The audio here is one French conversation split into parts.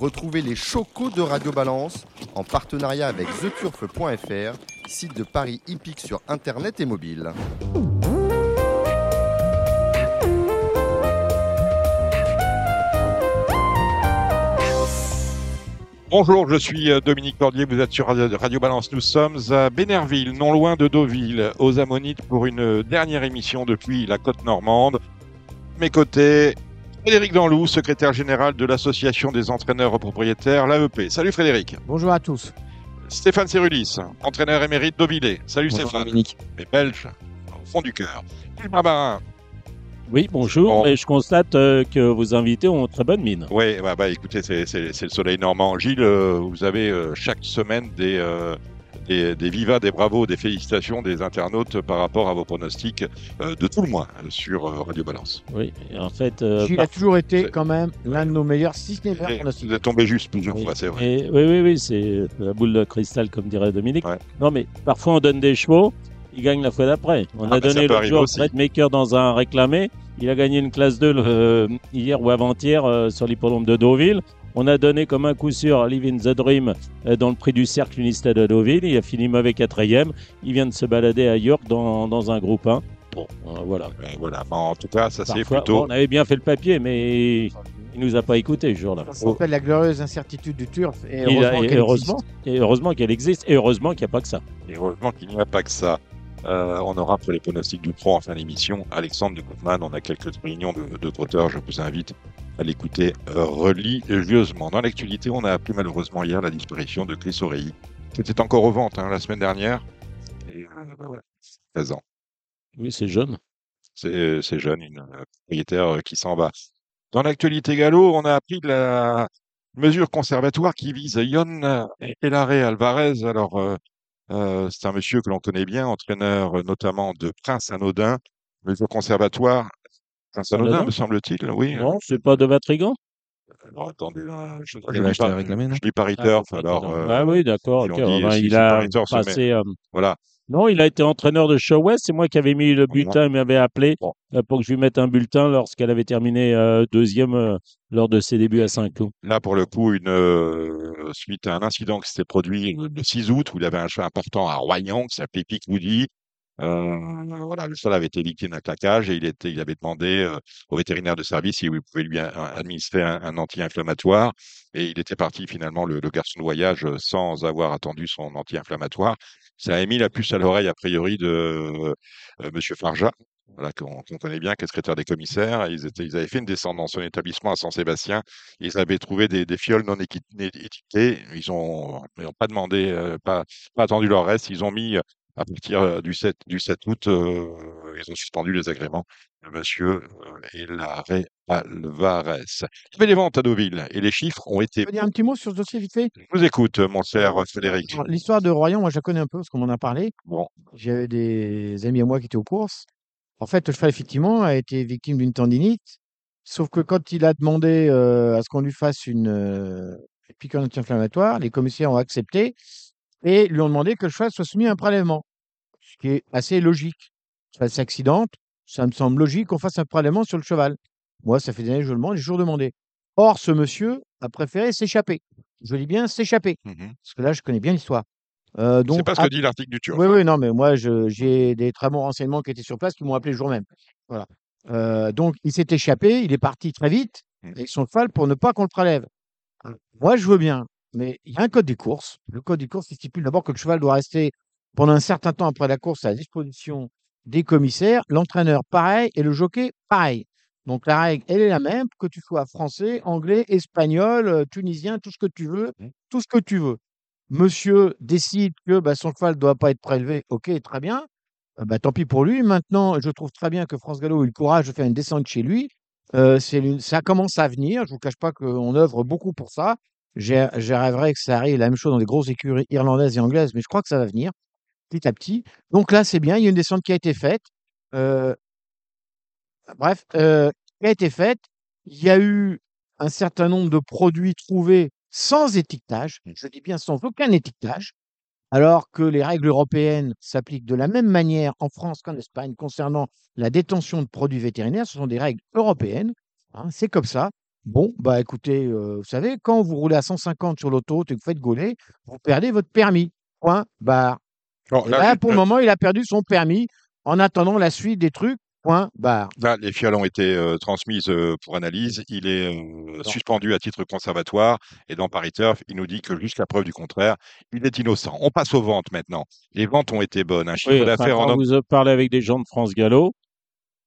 Retrouvez les chocos de Radio Balance en partenariat avec theturf.fr, site de Paris hippique sur internet et mobile. Bonjour, je suis euh, Dominique Cordier, vous êtes sur Radio Radio Balance. Nous sommes à Bénerville, non loin de Deauville, aux Ammonites, pour une dernière émission depuis la côte normande. Mes côtés, Frédéric Danlou, secrétaire général de l'Association des entraîneurs propriétaires, l'AEP. Salut Frédéric. Bonjour à tous. Stéphane Cerulis, entraîneur émérite Deauvillé. Salut Bonjour Stéphane. Dominique. Les Belges, au fond du cœur. Gilles Barbarin. Oui, bonjour. Bon. Et je constate euh, que vos invités ont très bonne mine. Oui, bah, bah, écoutez, c'est le soleil normand. Gilles, euh, vous avez euh, chaque semaine des, euh, des, des vivas, des bravos, des félicitations des internautes par rapport à vos pronostics euh, de tout le mois euh, sur euh, Radio Balance. Oui, et en fait. euh, Gilles par- a toujours été quand même l'un de nos meilleurs, si ce n'est le meilleur Et pronostic. Vous êtes tombé juste plusieurs oui. fois, c'est vrai. Et- oui, oui, oui, c'est la boule de cristal, comme dirait Dominique. Ouais. Non, mais parfois on donne des chevaux, ils gagnent la fois d'après. On Ah, a bah, donné le aussi. Fred Maker dans un réclamé. Il a gagné une classe 2 le- euh, hier ou avant-hier euh, sur l'hippodrome de Deauville. On a donné comme un coup sûr Live in the Dream euh, dans le prix du cercle Unisted de Deauville. Il a fini mauvais quatrième. Il vient de se balader à York dans, dans un groupe 1. Bon, euh, voilà. Voilà. Bon, en tout cas, ça c'est plutôt. bon, on avait bien fait le papier, mais il nous a pas écouté ce jour-là. Ça s'appelle la glorieuse incertitude du turf. Et Il a- heureusement et qu'elle heureusement, existe. et heureusement qu'elle existe, et heureusement qu'il n'y a pas que ça. Et heureusement qu'il n'y a pas que ça. Euh, on aura pour les pronostics du pro en fin d'émission Alexandre de Gutmann. On a quelques réunions de, de trotteurs. Je vous invite à l'écouter euh, religieusement. Dans l'actualité, on a appris malheureusement hier la disparition de Chris Oreilly. C'était encore aux ventes hein, la semaine dernière. Et, euh, bah voilà, 13 ans. Oui, c'est jeune. C'est jeune, une euh, propriétaire euh, qui s'en va. Dans l'actualité gallo, on a appris de la mesure conservatoire qui vise Yon Elare Alvarez. Alors, euh, euh, c'est un monsieur que l'on connaît bien, entraîneur euh, notamment de Prince Anodin. Mesure conservatoire, Prince Anodin, Anodin me semble-t-il, oui. Non, c'est pas de Vatrigan? Alors, attendez, là, je, va lis acheter pas, à réclamer, non je lis Paris Turf, alors, euh, ah oui, d'accord. Ben, si- il a passé. euh, voilà. Non, il a été entraîneur de Show West. C'est moi qui avais mis le bulletin. Il m'avait appelé Bon. euh, pour que je lui mette un bulletin lorsqu'elle avait terminé euh, deuxième euh, lors de ses débuts à Saint-Cloud. Là, pour le coup, une euh, suite à un incident qui s'était produit le 6 août, où il avait un cheval important à Royan qui s'appelait Pic Woody. Euh, voilà, le cheval avait été victime d'un claquage et il, avait demandé euh, au vétérinaire de service si il pouvait lui administrer un, anti-inflammatoire. Et il était parti finalement, le, garçon de voyage, euh, sans avoir attendu son anti-inflammatoire. Ça a mis la puce à l'oreille, a priori, de Monsieur Farja, voilà, qu'on qu'on connaît bien, qui est secrétaire des commissaires. Ils, avaient fait une descente dans son établissement à Saint-Sébastien. Ils avaient trouvé des, fioles non étiquetées. Ils ont, ils ont pas demandé, pas, attendu leur reste. Ils ont mis, à partir euh, du 7, du 7 août, euh, ils ont suspendu les agréments de monsieur euh, Hilaré Alvarez. Il y avait les ventes à Deauville? Et les chiffres ont été. Je peux dire un petit mot sur ce dossier vite fait? Je vous écoute, mon cher Frédéric. L'histoire de Royan, moi je la connais un peu parce qu'on m'en a parlé. Bon, J'avais des amis à moi qui étaient aux courses. En fait, le cheval, effectivement, a été victime d'une tendinite. Sauf que quand il a demandé euh, à ce qu'on lui fasse une euh, piqûre anti-inflammatoire, les commissaires ont accepté et lui ont demandé que le cheval soit soumis à un prélèvement. Ce qui est assez logique. Le cheval s'accidente, ça me semble logique qu'on fasse un prélèvement sur le cheval. Moi, ça fait des années que je le demande, j'ai toujours demandé. Or, ce monsieur a préféré s'échapper. Je dis bien s'échapper, mhm. parce que là, je connais bien l'histoire. Euh, donc, c'est pas ce à- que dit l'article du Turf. oui, oui, non, mais moi, j'ai des très bons renseignements qui étaient sur place qui m'ont appelé le jour même. Voilà. Euh, donc, il s'est échappé, il est parti très vite avec son cheval pour ne pas qu'on le prélève. Moi, je veux bien, mais il y a un code des courses. Le code des courses stipule d'abord que le cheval doit rester pendant un certain temps après la course à la disposition des commissaires, l'entraîneur pareil et le jockey pareil. Donc, la règle, elle est la même, que tu sois français, anglais, espagnol, euh, tunisien, tout ce que tu veux, Mm. tout ce que tu veux monsieur décide que bah, son cheval ne doit pas être prélevé, ok, très bien. Euh, bah, tant pis pour lui. Maintenant, je trouve très bien que France Gallo ait eu le courage de faire une descente chez lui. Euh, ça commence à venir. Je ne vous cache pas qu'on œuvre beaucoup pour ça. J'ai- rêverais que ça arrive la même chose dans des grosses écuries irlandaises et anglaises, mais je crois que ça va venir petit à petit. Donc là, c'est bien. Il y a une descente qui a été faite. Euh, bref, euh, qui a été faite. Il y a eu un certain nombre de produits trouvés sans étiquetage, je dis bien sans aucun étiquetage, alors que les règles européennes s'appliquent de la même manière en France qu'en Espagne concernant la détention de produits vétérinaires. Ce sont des règles européennes, hein, c'est comme ça. Bon, bah écoutez, euh, vous savez, quand vous roulez à 150 sur l'autoroute et que vous faites gauler, vous perdez votre permis. Point, barre. Là, pour le moment, il a perdu son permis en attendant la suite des trucs. Point, barre. Là, les fiales ont été euh, transmises euh, pour analyse. Il est euh, suspendu à titre conservatoire. Et dans Paris Turf, il nous dit que jusqu'à preuve du contraire, il est innocent. On passe aux ventes maintenant. Les ventes ont été bonnes. Un chiffre Oui, enfin, d'affaires en vous parlez avec des gens de France Gallo,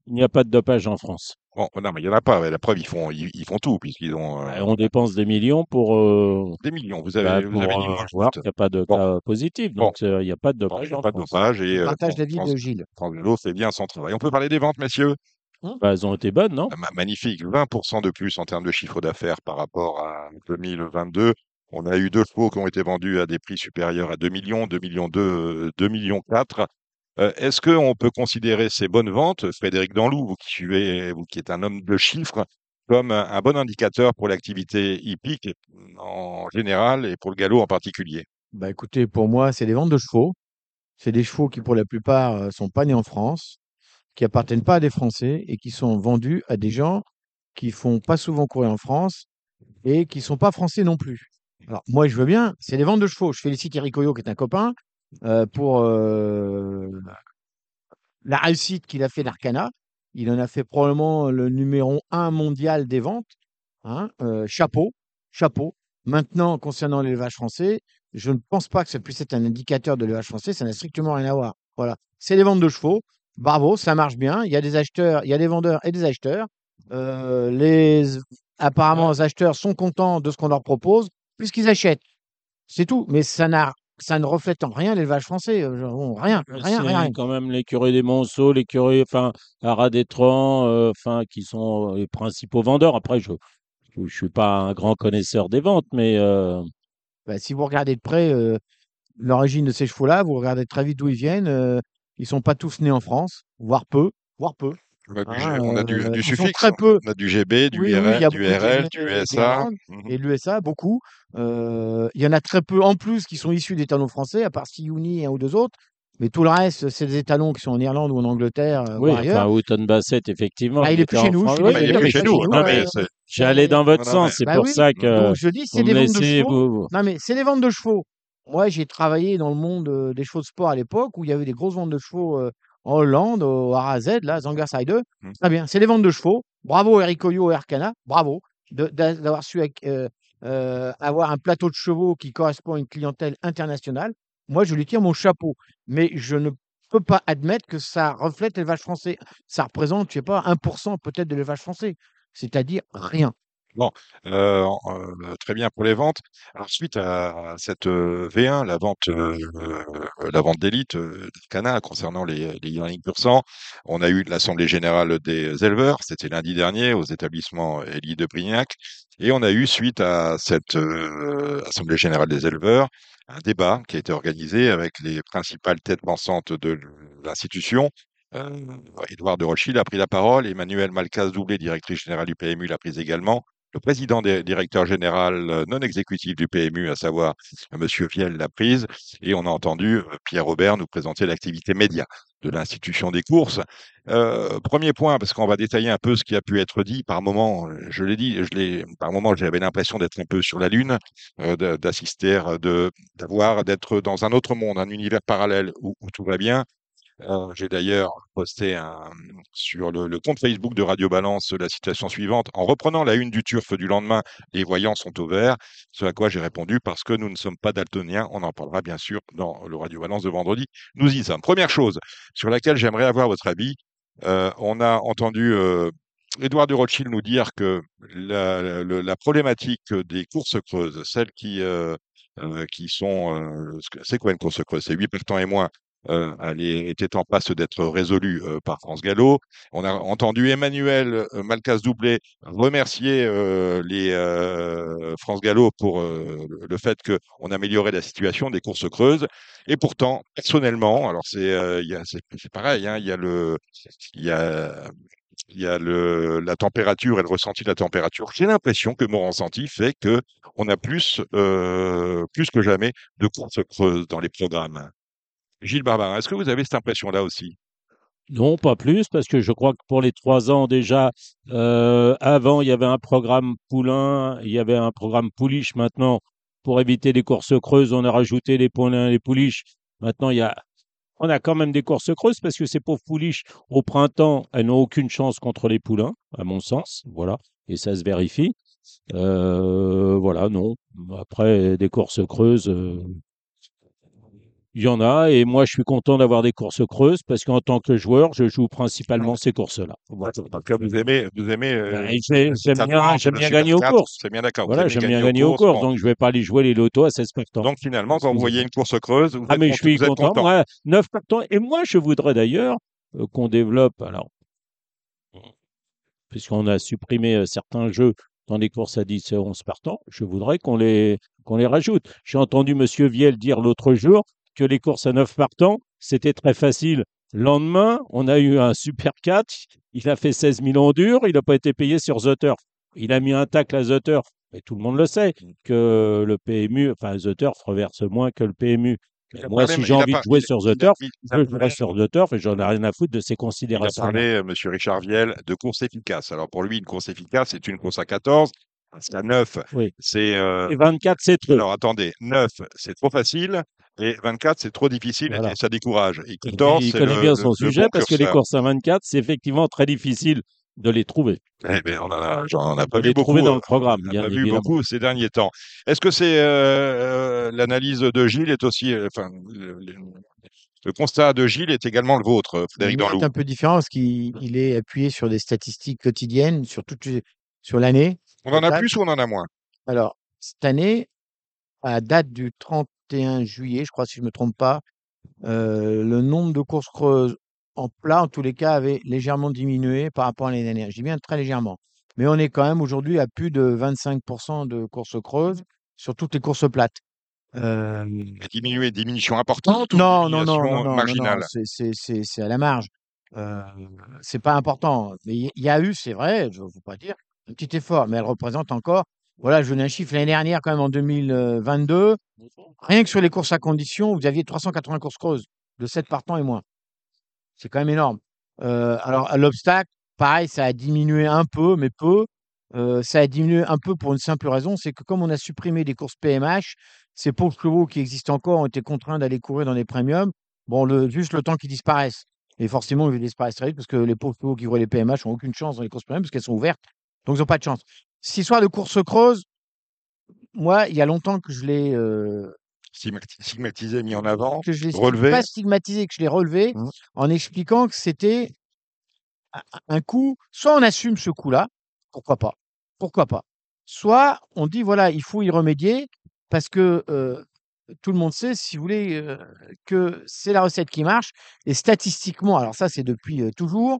il n'y a pas de dopage en France. Bon, non, mais il n'y en a pas. La preuve, ils font, ils, ils font tout, puisqu'ils ont euh, Et on dépense des millions pour, euh, des millions. Vous avez, bah, vous pour avez dit, euh, moi, je voir doute. qu'il n'y a pas de Bon. cas positif. Bon. Donc, euh, il n'y a pas de Bon, dopage il n'y a en pas de France. dopage. Et euh, partage l'avis de Gilles. Vélo fait bien son travail. On peut parler des ventes, messieurs Bah, elles ont été bonnes, non? Ma- Magnifique, 20% de plus en termes de chiffre d'affaires par rapport à 2022. On a eu deux chevaux qui ont été vendus à des prix supérieurs à 2 millions, 2 millions 2, 2 millions 4. Euh, Est-ce qu'on peut considérer ces bonnes ventes, Frédéric Danlou, vous qui, qui êtes un homme de chiffres, comme un, bon indicateur pour l'activité hippique en général et pour le galop en particulier? Bah écoutez, pour moi, c'est des ventes de chevaux. C'est des chevaux qui, pour la plupart, euh, sont pas nés en France, qui appartiennent pas à des Français et qui sont vendus à des gens qui font pas souvent courir en France et qui sont pas français non plus. Alors moi, je veux bien. C'est des ventes de chevaux. Je félicite Eric Coyot, qui est un copain, euh, pour euh, la réussite qu'il a fait d'Arcana. Il en a fait probablement le numéro un mondial des ventes. hein. Euh, chapeau, chapeau. Maintenant, concernant l'élevage français, je ne pense pas que ça puisse être un indicateur de l'élevage français. Ça n'a strictement rien à voir. Voilà. C'est des ventes de chevaux. Bravo, ça marche bien. Il y a des acheteurs, il y a des vendeurs et des acheteurs. Les, apparemment, les acheteurs sont contents de ce qu'on leur propose puisqu'ils achètent. C'est tout. Mais ça n'a, ça ne reflète en rien l'élevage français. Euh, bon, rien, rien, rien, quand même l'écurie des Monceaux, l'écurie, enfin, Arad Etran, euh, enfin, qui sont les principaux vendeurs. Après, je ne suis pas un grand connaisseur des ventes, mais euh, Bah, si vous regardez de près euh, l'origine de ces chevaux-là, vous regardez très vite d'où ils viennent. euh, ils sont pas tous nés en France, voire peu, voire peu. On a du, Ah, G- on a du, euh, suffixe, très peu. on a du GB, du Oui, IRL, du RL, du. RL, Mhm. et l'USA, beaucoup. Euh, il y en a très peu en plus qui sont issus d'étalons français, à part Siouni et un ou deux autres. Mais tout le reste, c'est des étalons qui sont en Irlande ou en Angleterre, euh, oui, ou ailleurs. enfin, Houghton Bassett, effectivement. Ah, il qui est plus chez nous, Ah, mais il est plus chez nous. J'allais dans votre sens, c'est Bah pour ça que donc je dis, c'est des ventes de chevaux. Non, mais c'est des ventes de chevaux. Moi, j'ai travaillé dans le monde euh, des chevaux de sport à l'époque où il y avait des grosses ventes de chevaux euh, en Hollande, au RAZ, là, Zangersheide. Mm. Très bien, c'est des ventes de chevaux. Bravo Eric Coyot et Arcana, bravo d'avoir su euh, euh, avoir un plateau de chevaux qui correspond à une clientèle internationale. Moi, je lui tire mon chapeau, mais je ne peux pas admettre que ça reflète l'élevage français. Ça représente, je sais pas, 1% peut-être de l'élevage français, c'est-à-dire rien. Euh, euh, très bien pour les ventes. Alors, suite à cette euh, V1, la vente, vente d'élite euh, d'Arcana concernant les, les sang, on a eu l'Assemblée générale des éleveurs, c'était lundi dernier aux établissements Elie de Brignac, et on a eu, suite à cette Assemblée générale des éleveurs, un débat qui a été organisé avec les principales têtes pensantes de l'institution. Édouard de Rothschild a pris la parole, Emmanuel Malcaz-Doublé, directrice générale du PMU, l'a prise également. Le président des directeur général euh, non exécutif du PMU, à savoir euh, Monsieur Viel, l'a prise, et on a entendu euh, Pierre Robert nous présenter l'activité média de l'institution des courses. Premier point, parce qu'on va détailler un peu ce qui a pu être dit par moment. Je l'ai dit, par moment, j'avais l'impression d'être un peu sur la lune, d'assister, d'avoir, d'être dans un autre monde, un univers parallèle où tout va bien. Euh, J'ai d'ailleurs posté sur le, compte Facebook de Radio Balance la situation suivante. En reprenant la une du turf du lendemain, les voyants sont au vert. Ce à quoi j'ai répondu parce que nous ne sommes pas daltoniens. On en parlera bien sûr dans le Radio Balance de vendredi. Nous y sommes. Première chose sur laquelle j'aimerais avoir votre avis. Euh, on a entendu euh, Édouard de Rothschild nous dire que la, problématique des courses creuses, celles qui, euh, euh, qui sont... c'est quoi une course creuse? C'est 8 partants et moins euh, elle était en passe d'être résolue euh, par France Gallo. On a entendu Emmanuel euh, Malcas-Doublé remercier euh, les euh, France Gallo pour euh, le- fait qu'on améliorait la situation des courses creuses. Et pourtant, personnellement, alors c'est c'est pareil, hein, il y a le il y a il y a le, la température et le ressenti de la température. J'ai l'impression que mon ressenti fait que on a plus, euh, plus que jamais de courses creuses dans les programmes. Gilles Barbarin, est-ce que vous avez cette impression-là aussi? Non, pas plus, parce que je crois que pour les trois ans déjà, euh, avant, il y avait un programme Poulain, il y avait un programme Pouliche. Maintenant, pour éviter les courses creuses, on a rajouté les Poulains et les Pouliches. Maintenant, il y a, on a quand même des courses creuses parce que ces pauvres Pouliches, au printemps, elles n'ont aucune chance contre les Poulains, à mon sens. Voilà. Et ça se vérifie. Euh, voilà, non. Après, des courses creuses, euh, il y en a, et moi je suis content d'avoir des courses creuses parce qu'en tant que joueur, je joue principalement ces courses-là. Vous aimez, vous aimez. euh, j'ai- J'aime bien, j'aime gagner aux 4, courses. C'est bien d'accord. Voilà, j'aime bien gagner aux courses, donc je vais pas aller jouer les lotos à 16 partants. Donc finalement, quand vous voyez une course creuse, vous ah êtes mais je suis content, content. moi, 9 partants. Et moi, je voudrais d'ailleurs euh, qu'on développe, alors, puisqu'on a supprimé euh, certains jeux dans les courses à 10 et 11 partants, je voudrais qu'on les, qu'on les rajoute. J'ai entendu Monsieur Viel dire l'autre jour que les courses à 9 partants, c'était très facile. Lendemain, on a eu un Super 4, il a fait 16 000 en dur, il n'a pas été payé sur The Turf. Il a mis un tacle à The Turf. Et tout le monde le sait, que le PMU, enfin The Turf reverse moins que le PMU. Moi, parlé- si j'ai envie de jouer sur The Turf, je jouerai sur The Turf et j'en ai rien à foutre de ces Il a considérations. parlé, euh, Monsieur Richard Viel, de course efficace. Alors pour lui, une course efficace, c'est une course à 14. Parce qu'à 9, Oui. c'est. euh, Et 24, c'est trop. Alors attendez, 9, c'est trop facile. Et 24, c'est trop difficile Voilà. et ça décourage. Et Et 14, il c'est connaît le- bien le- son le sujet bon parce que les courses à 24, c'est effectivement très difficile de les trouver. Eh ben, on en a, j'en ai pas vu beaucoup. trouver dans le programme, On vu évidemment. beaucoup ces derniers temps. Est-ce que c'est euh, euh, l'analyse de Gilles est aussi, euh, enfin, le, le- le constat de Gilles est également le vôtre, Le Frédéric mien Danlou. est un peu différent parce qu'il il est appuyé sur des statistiques quotidiennes sur toute sur l'année. On en a plus ou on en a moins? Alors, cette année, à date du 31 juillet, je crois, si je ne me trompe pas, euh, le nombre de courses creuses en plat, en tous les cas, avait légèrement diminué par rapport à l'année dernière. Je dis bien très légèrement. Mais on est quand même aujourd'hui à plus de 25% de courses creuses sur toutes les courses plates. Euh, diminué, diminution importante ou non, non, non, diminution non, non, non, marginale? non, c'est- c'est à la marge. Euh, c'est pas important. Mais il y, y a eu, c'est vrai, je ne veux pas dire, un petit effort, mais elle représente encore. Voilà, je donne un chiffre l'année dernière, quand même en 2022. Rien que sur les courses à condition, vous aviez 380 courses creuses, de 7 partants et moins. C'est quand même énorme. Euh, alors, à l'obstacle, pareil, ça a diminué un peu, mais peu. Euh, ça a diminué un peu pour une simple raison, c'est que comme on a supprimé des courses PMH, ces pauvres chevaux qui existent encore ont été contraints d'aller courir dans les premiums. Bon, le, juste le temps qu'ils disparaissent. Et forcément, ils disparaître très vite parce que les pauvres chevaux qui courent les PMH n'ont aucune chance dans les courses premium parce qu'elles sont ouvertes. Donc, ils n'ont pas de chance. Cette histoire de course creuse, moi, il y a longtemps que je l'ai euh, Stigmati- Stigmatisé, mis en avant. que je l'ai Relevé. pas stigmatisé, que je l'ai relevé Mmh. en expliquant que c'était un- coup, soit on assume ce coup-là, pourquoi pas, pourquoi pas, soit on dit voilà, il faut y remédier parce que euh, tout le monde sait, si vous voulez, euh, que c'est la recette qui marche et statistiquement, alors ça c'est depuis toujours,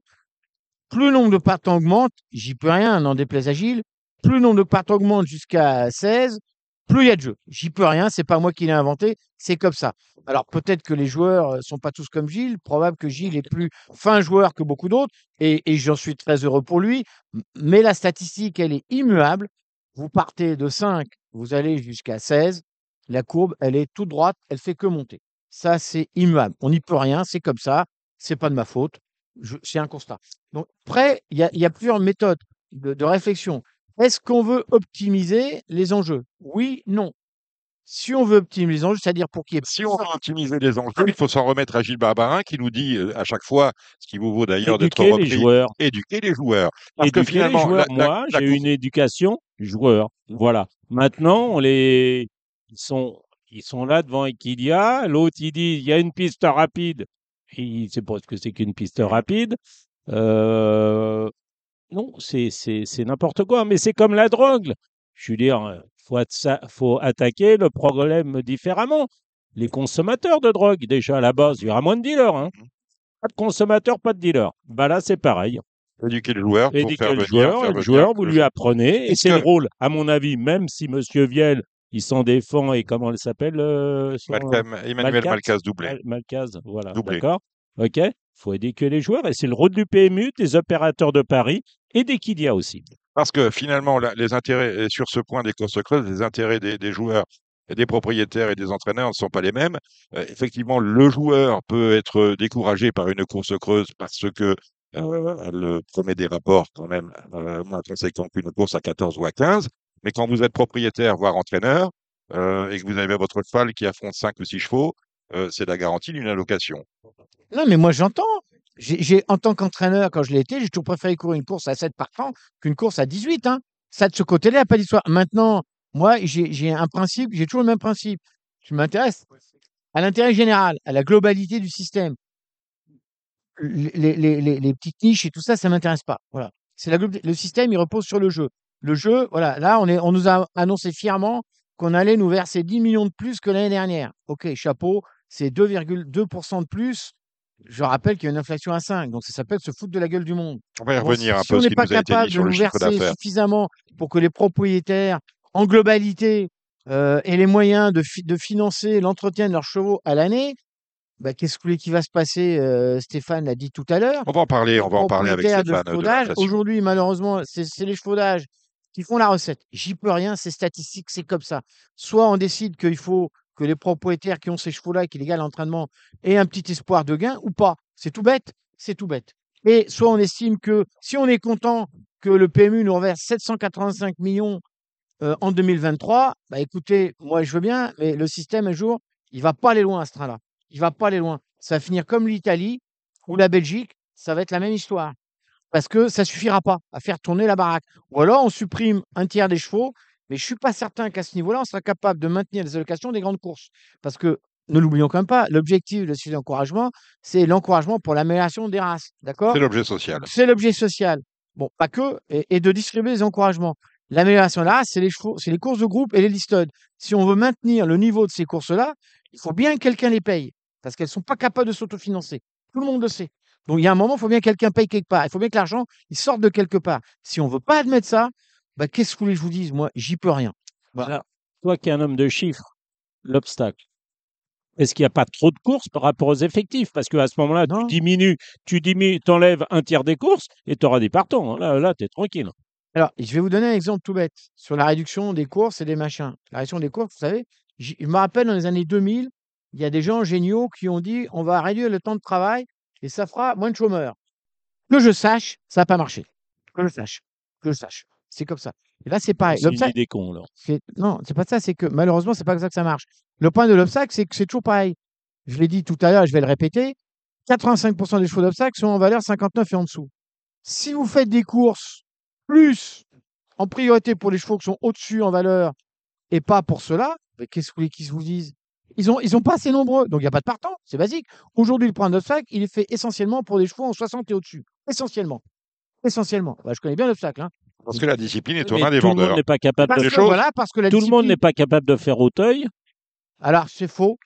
plus le nombre de partants augmente, j'y peux rien, n'en déplaise à Gilles, plus le nombre de partants augmente jusqu'à 16, plus il y a de jeux. J'y peux rien, c'est pas moi qui l'ai inventé, c'est comme ça. Alors peut-être que les joueurs euh, sont pas tous comme Gilles, probable que Gilles est plus fin joueur que beaucoup d'autres, et, et j'en suis très heureux pour lui, mais la statistique, elle est immuable. Vous partez de 5, vous allez jusqu'à 16, la courbe, elle est toute droite, elle fait que monter. Ça, c'est immuable. On n'y peut rien, c'est comme ça, c'est pas de ma faute, c'est un constat. Donc, après, il y a, il y a plusieurs méthodes de, de réflexion. Est-ce qu'on veut optimiser les enjeux? Oui, non. Si on veut optimiser les enjeux, c'est-à-dire pour qu'il y ait Si on veut optimiser les enjeux, il faut s'en remettre à Gilles Barbarin qui nous dit euh, à chaque fois, ce qui vous vaut d'ailleurs d'être Éduquer les repris, joueurs. éduquer les joueurs. Parce que Éduquer les finalement, joueurs. la- la- Moi, la j'ai une éducation joueur. Voilà. Maintenant, on les, ils sont, ils sont là devant Equidia. L'autre, il dit, il y a une piste rapide. Il ne sait pas ce que c'est qu'une piste rapide. Euh, c'est, n'importe quoi. Mais c'est comme la drogue. Je veux dire, faut, at- ça- faut attaquer le problème différemment. Les consommateurs de drogue, déjà à la base, il y aura moins de dealers. Hein. Pas de consommateurs, pas de dealers. Bah là, c'est pareil. éduquer le joueur pour Éduquer faire le venir, joueur, faire le joueur, vous lui apprenez, et c'est le que- rôle, à mon avis, même si Monsieur Viel, il s'en défend, et comment elle s'appelle euh, son- Malcam- Emmanuel Malcaz? Doublé. Mal- Malcaz, voilà, d'accord Ok, faut éduquer les joueurs, et c'est le rôle du PMU, des opérateurs de Paris, et d'Equidia aussi. Parce que finalement, les intérêts, sur ce point des courses creuses, les intérêts des, des joueurs des propriétaires et des entraîneurs ne sont pas les mêmes. Euh, effectivement, le joueur peut être découragé par une course creuse parce que euh, elle promet des rapports quand même euh, moins conséquents qu'une course à 14 ou à 15. Mais quand vous êtes propriétaire, voire entraîneur, euh, et que vous avez votre cheval qui affronte 5 ou 6 chevaux, c'est la garantie d'une allocation. Non, mais moi j'entends. J'ai, en tant qu'entraîneur, quand je l'ai été, j'ai toujours préféré courir une course à 7 partants qu'une course à 18. Hein. Ça, de ce côté-là, pas d'histoire. Maintenant, moi, j'ai, un principe, j'ai toujours le même principe. Je m'intéresse à l'intérêt général, à la globalité du système. Les, petites niches et tout ça, ça m'intéresse pas. Voilà. C'est la. Le système, il repose sur le jeu. Le jeu, voilà. Là, on, est, on nous a annoncé fièrement qu'on allait nous verser 10 millions de plus que l'année dernière. OK, chapeau, c'est 2,2% de plus. Je rappelle qu'il y a une inflation à 5, donc ça s'appelle se foutre de la gueule du monde. On va y revenir si, un si peu on ce n'est pas capable de nous verser suffisamment pour que les propriétaires, en globalité, euh, aient les moyens de, fi- de financer l'entretien de leurs chevaux à l'année, bah, qu'est-ce qui va se passer euh, Stéphane l'a dit tout à l'heure. On va en parler, on va en parler avec Stéphane aujourd'hui, malheureusement, c'est c'est les chevaudages qui font la recette. J'y peux rien, c'est statistique, c'est comme ça. Soit on décide qu'il faut que les propriétaires qui ont ces chevaux-là et qui les gars l'entraînement aient un petit espoir de gain ou pas. C'est tout bête, c'est tout bête. Et soit on estime que si on est content que le PMU nous reverse 785 millions euh, en 2023, bah écoutez, moi je veux bien, mais le système un jour, il va pas aller loin à ce train-là. Il va pas aller loin. Ça va finir comme l'Italie ou la Belgique, ça va être la même histoire. Parce que ça suffira pas à faire tourner la baraque. Ou alors on supprime un tiers des chevaux, mais je suis pas certain qu'à ce niveau-là, on sera capable de maintenir les allocations des grandes courses. Parce que, ne l'oublions quand même pas, l'objectif de ce encouragement, c'est l'encouragement pour l'amélioration des races. D'accord? C'est l'objet social. c'est l'objet social. Bon, pas que, et, et de distribuer les encouragements. L'amélioration là, c'est les chevaux, c'est les courses de groupe et les listodes. Si on veut maintenir le niveau de ces courses-là, il faut bien que quelqu'un les paye, parce qu'elles sont pas capables de s'autofinancer. Tout le monde le sait. Donc il y a un moment, il faut bien que quelqu'un paye quelque part. Il faut bien que l'argent, il sorte de quelque part. Si on veut pas admettre ça, bah, qu'est-ce que vous voulez que je vous dise? Moi, j'y peux rien. Voilà. Alors, toi qui es un homme de chiffres, l'obstacle. Est-ce qu'il n'y a pas trop de courses par rapport aux effectifs? Parce qu'à ce moment-là, tu diminues, tu diminues, enlèves un tiers des courses et tu auras des partants. hein. Là, là tu es tranquille. Alors, je vais vous donner un exemple tout bête sur la réduction des courses et des machins. La réduction des courses, vous savez, je me rappelle dans les années 2000, il y a des gens géniaux qui ont dit on va réduire le temps de travail et ça fera moins de chômeurs. Que je sache, ça n'a pas marché. Que je sache. Que je sache. C'est comme ça. Et là, c'est pareil. C'est une L'obstacle, idée con, là. c'est- non, c'est pas ça, c'est que malheureusement, c'est pas comme ça que ça marche. Le point de l'obstacle, c'est que c'est toujours pareil. Je l'ai dit tout à l'heure et je vais le répéter 85% des chevaux d'obstacle sont en valeur 59 et en dessous. Si vous faites des courses plus en priorité pour les chevaux qui sont au-dessus en valeur et pas pour ceux-là, qu'est-ce que vous voulez qu'ils vous disent? Ils ont, ils ont pas assez nombreux, donc il n'y a pas de partant, c'est basique. Aujourd'hui, le point d'obstacle, il est fait essentiellement pour des chevaux en 60 et au-dessus. Essentiellement. Essentiellement. Bah, je connais bien l'obstacle. Hein. Parce que la discipline est aux Mais mains des tout le monde vendeurs. n'est pas capable Parce de voilà, parce que la Tout le monde n'est pas capable de faire Auteuil. Alors, c'est faux.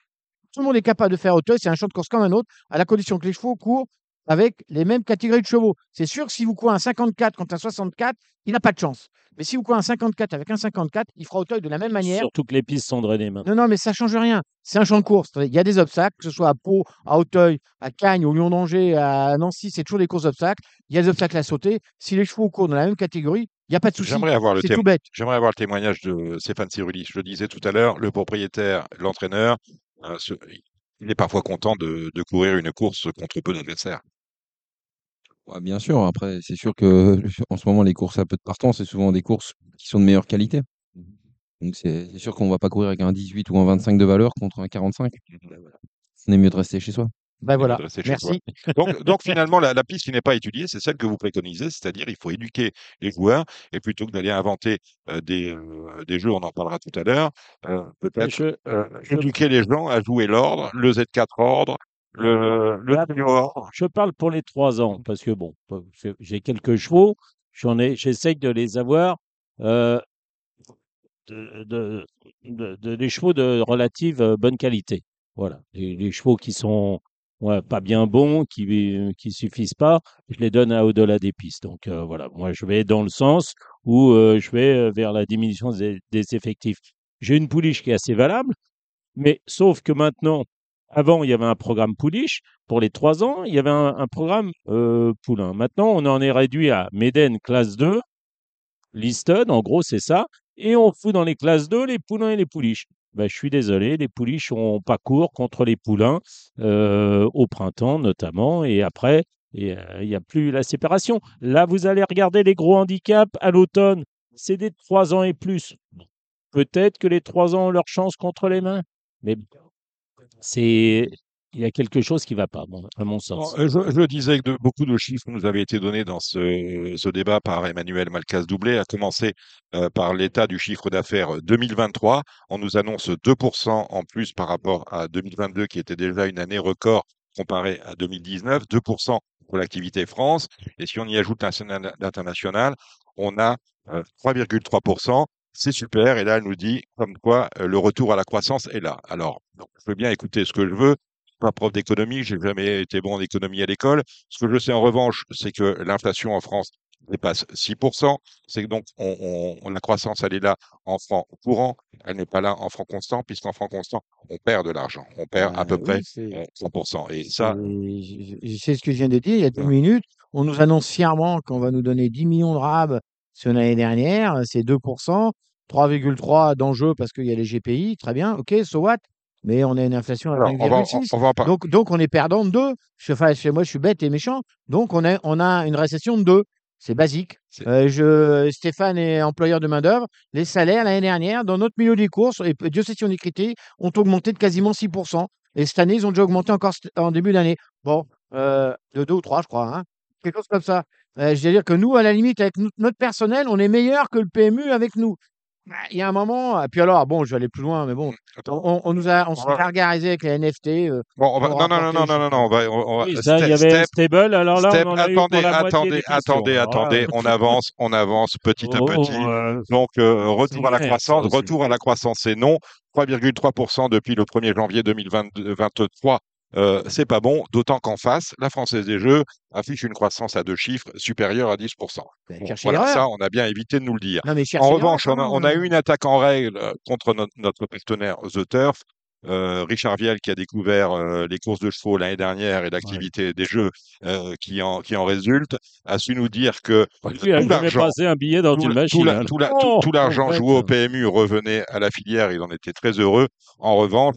Tout le monde est capable de faire Auteuil, c'est un champ de course comme un autre, à la condition que les chevaux courent avec les mêmes catégories de chevaux. C'est sûr que si vous courez un 54 contre un 64, il n'a pas de chance. Mais si vous courez un 54 avec un 54, il fera Auteuil de la même manière. Surtout que les pistes sont drainées maintenant. Non, non, mais ça change rien. C'est un champ de course. Il y a des obstacles, que ce soit à Pau, à Auteuil, à Cagnes, au Lyon d'Angers, à Nancy, c'est toujours des courses d'obstacles. Il y a des obstacles à sauter. Si les chevaux courent dans la même catégorie, il n'y a pas de souci. J'aimerais avoir le C'est thème. tout bête. J'aimerais avoir le témoignage de Stéphane Cirulis. Je le disais tout à l'heure, le propriétaire, l'entraîneur, euh, ce- il est parfois content de, de courir une course contre peu d'adversaires. Ouais, bien sûr, après, c'est sûr que en ce moment, les courses à peu de partants, c'est souvent des courses qui sont de meilleure qualité. Donc, c'est c'est sûr qu'on va pas courir avec un 18 ou un 25 de valeur contre un 45. On est mieux de rester chez soi. Ben voilà. chez Merci. Donc, donc finalement, la, la piste qui n'est pas étudiée, c'est celle que vous préconisez, c'est-à-dire il faut éduquer les joueurs et plutôt que d'aller inventer euh, des, euh, des jeux, on en parlera tout à l'heure, euh, peut-être Je- euh, éduquer les gens à jouer l'ordre, le Z4 ordre, le, le. Je parle pour les trois ans parce que bon, j'ai- j'ai quelques chevaux, j'en ai, j'essaye de les avoir euh, de, de, de- de- des chevaux de relative euh, bonne qualité. Voilà, les, les chevaux qui sont ouais, pas bien bons, qui euh, qui suffisent pas, je les donne à au-delà des pistes. Donc euh, voilà, moi je vais dans le sens où euh, je vais euh, vers la diminution des, des effectifs. J'ai une pouliche qui est assez valable, mais sauf que maintenant, avant il y avait un programme pouliche. Pour les trois ans, il y avait un, programme euh, poulain. Maintenant, on en est réduit à Méden classe 2, Liston, en gros, c'est ça. Et on fout dans les classes 2 les poulains et les pouliches. Ben, je suis désolé, les pouliches sont pas court contre les poulains euh, au printemps notamment, et après, il n'y a plus la séparation. Là, vous allez regarder les gros handicaps à l'automne, c'est des 3 ans et plus. Peut-être que les 3 ans ont leur chance contre les mains, mais c'est il y a quelque chose qui ne va pas, bon, à mon sens. euh, je, je disais que de, beaucoup de chiffres nous avaient été donnés dans ce, ce débat par Emmanuel Malcas-Doublé, à commencer euh, par l'état du chiffre d'affaires 2023. On nous annonce 2% en plus par rapport à 2022, qui était déjà une année record comparée à 2019, 2% pour l'activité France. Et si on y ajoute l'interna- l'international, on a euh, 3,3%. C'est super. Et là, elle nous dit comme quoi euh, le retour à la croissance est là. Alors, donc, je veux bien écouter ce que je veux pas prof d'économie, j'ai jamais été bon en économie à l'école. Ce que je sais en revanche, c'est que l'inflation en France dépasse 6%. C'est que donc on, la croissance, elle est là en francs courants, elle n'est pas là en francs constants, puisqu'en francs constants, on perd de l'argent. On perd à Bah peu près oui, c'est euh, 100%. Et ça, c'est- je je- ce que je viens de dire il y a deux minutes. On nous annonce fièrement qu'on va nous donner 10 millions de RAB sur l'année dernière, c'est 2%, 3,3% d'enjeu parce qu'il y a les GPI, très bien, ok, so what? Mais on a une inflation à alors, on va, en- 5,6. on va en par- Donc, donc on est perdant de 2. Je, enfin, chez moi, je suis bête et méchant. Donc, on a, on a une récession de 2. C'est basique. Euh, je, Stéphane est employeur de main-d'œuvre. Les salaires, l'année dernière, dans notre milieu des courses, et Dieu sait si on est critiqué, ont augmenté de quasiment 6%. Et cette année, ils ont déjà augmenté encore en début d'année. Bon, euh, de 2 ou 3, je crois. Hein. Quelque chose comme ça. Euh, je veux dire que nous, à la limite, avec no- notre personnel, on est meilleur que le PMU avec nous. Bah, Il y a un moment, et puis alors, bon, je vais aller plus loin, mais bon, on, on nous a, on s'est gargarisé avec les NFT. euh, bon, on va, pour non, non, non, non, non, non, on va, on, va- Oui, ça, il y step, avait step, Stable, alors là, step, on en a eu attendez, pour la moitié attendez, attendez, là, attendez, on avance, on avance petit à oh, petit. euh, Donc, euh, retour à la croissance. Retour à la croissance, c'est non. 3,3% depuis le 1er janvier 2023. Euh, c'est pas bon, d'autant qu'en face, la Française des Jeux affiche une croissance à deux chiffres supérieure à 10%. Ben, Bon, cherchez voilà, ça, on a bien évité de nous le dire. Non, mais En revanche, on a, même. on a eu une attaque en règle euh, contre notre, notre partenaire The Turf. Euh, Richard Viel qui a découvert euh, les courses de chevaux l'année dernière et l'activité des jeux euh, qui, en, qui en résulte, a su nous dire que Lui a tout l'argent passé un billet dans tout, une la- tout machine. la- hein. tout la- tout- Oh, tout l'argent pauvre joué au. PMU revenait à la filière, il en était très heureux. En revanche,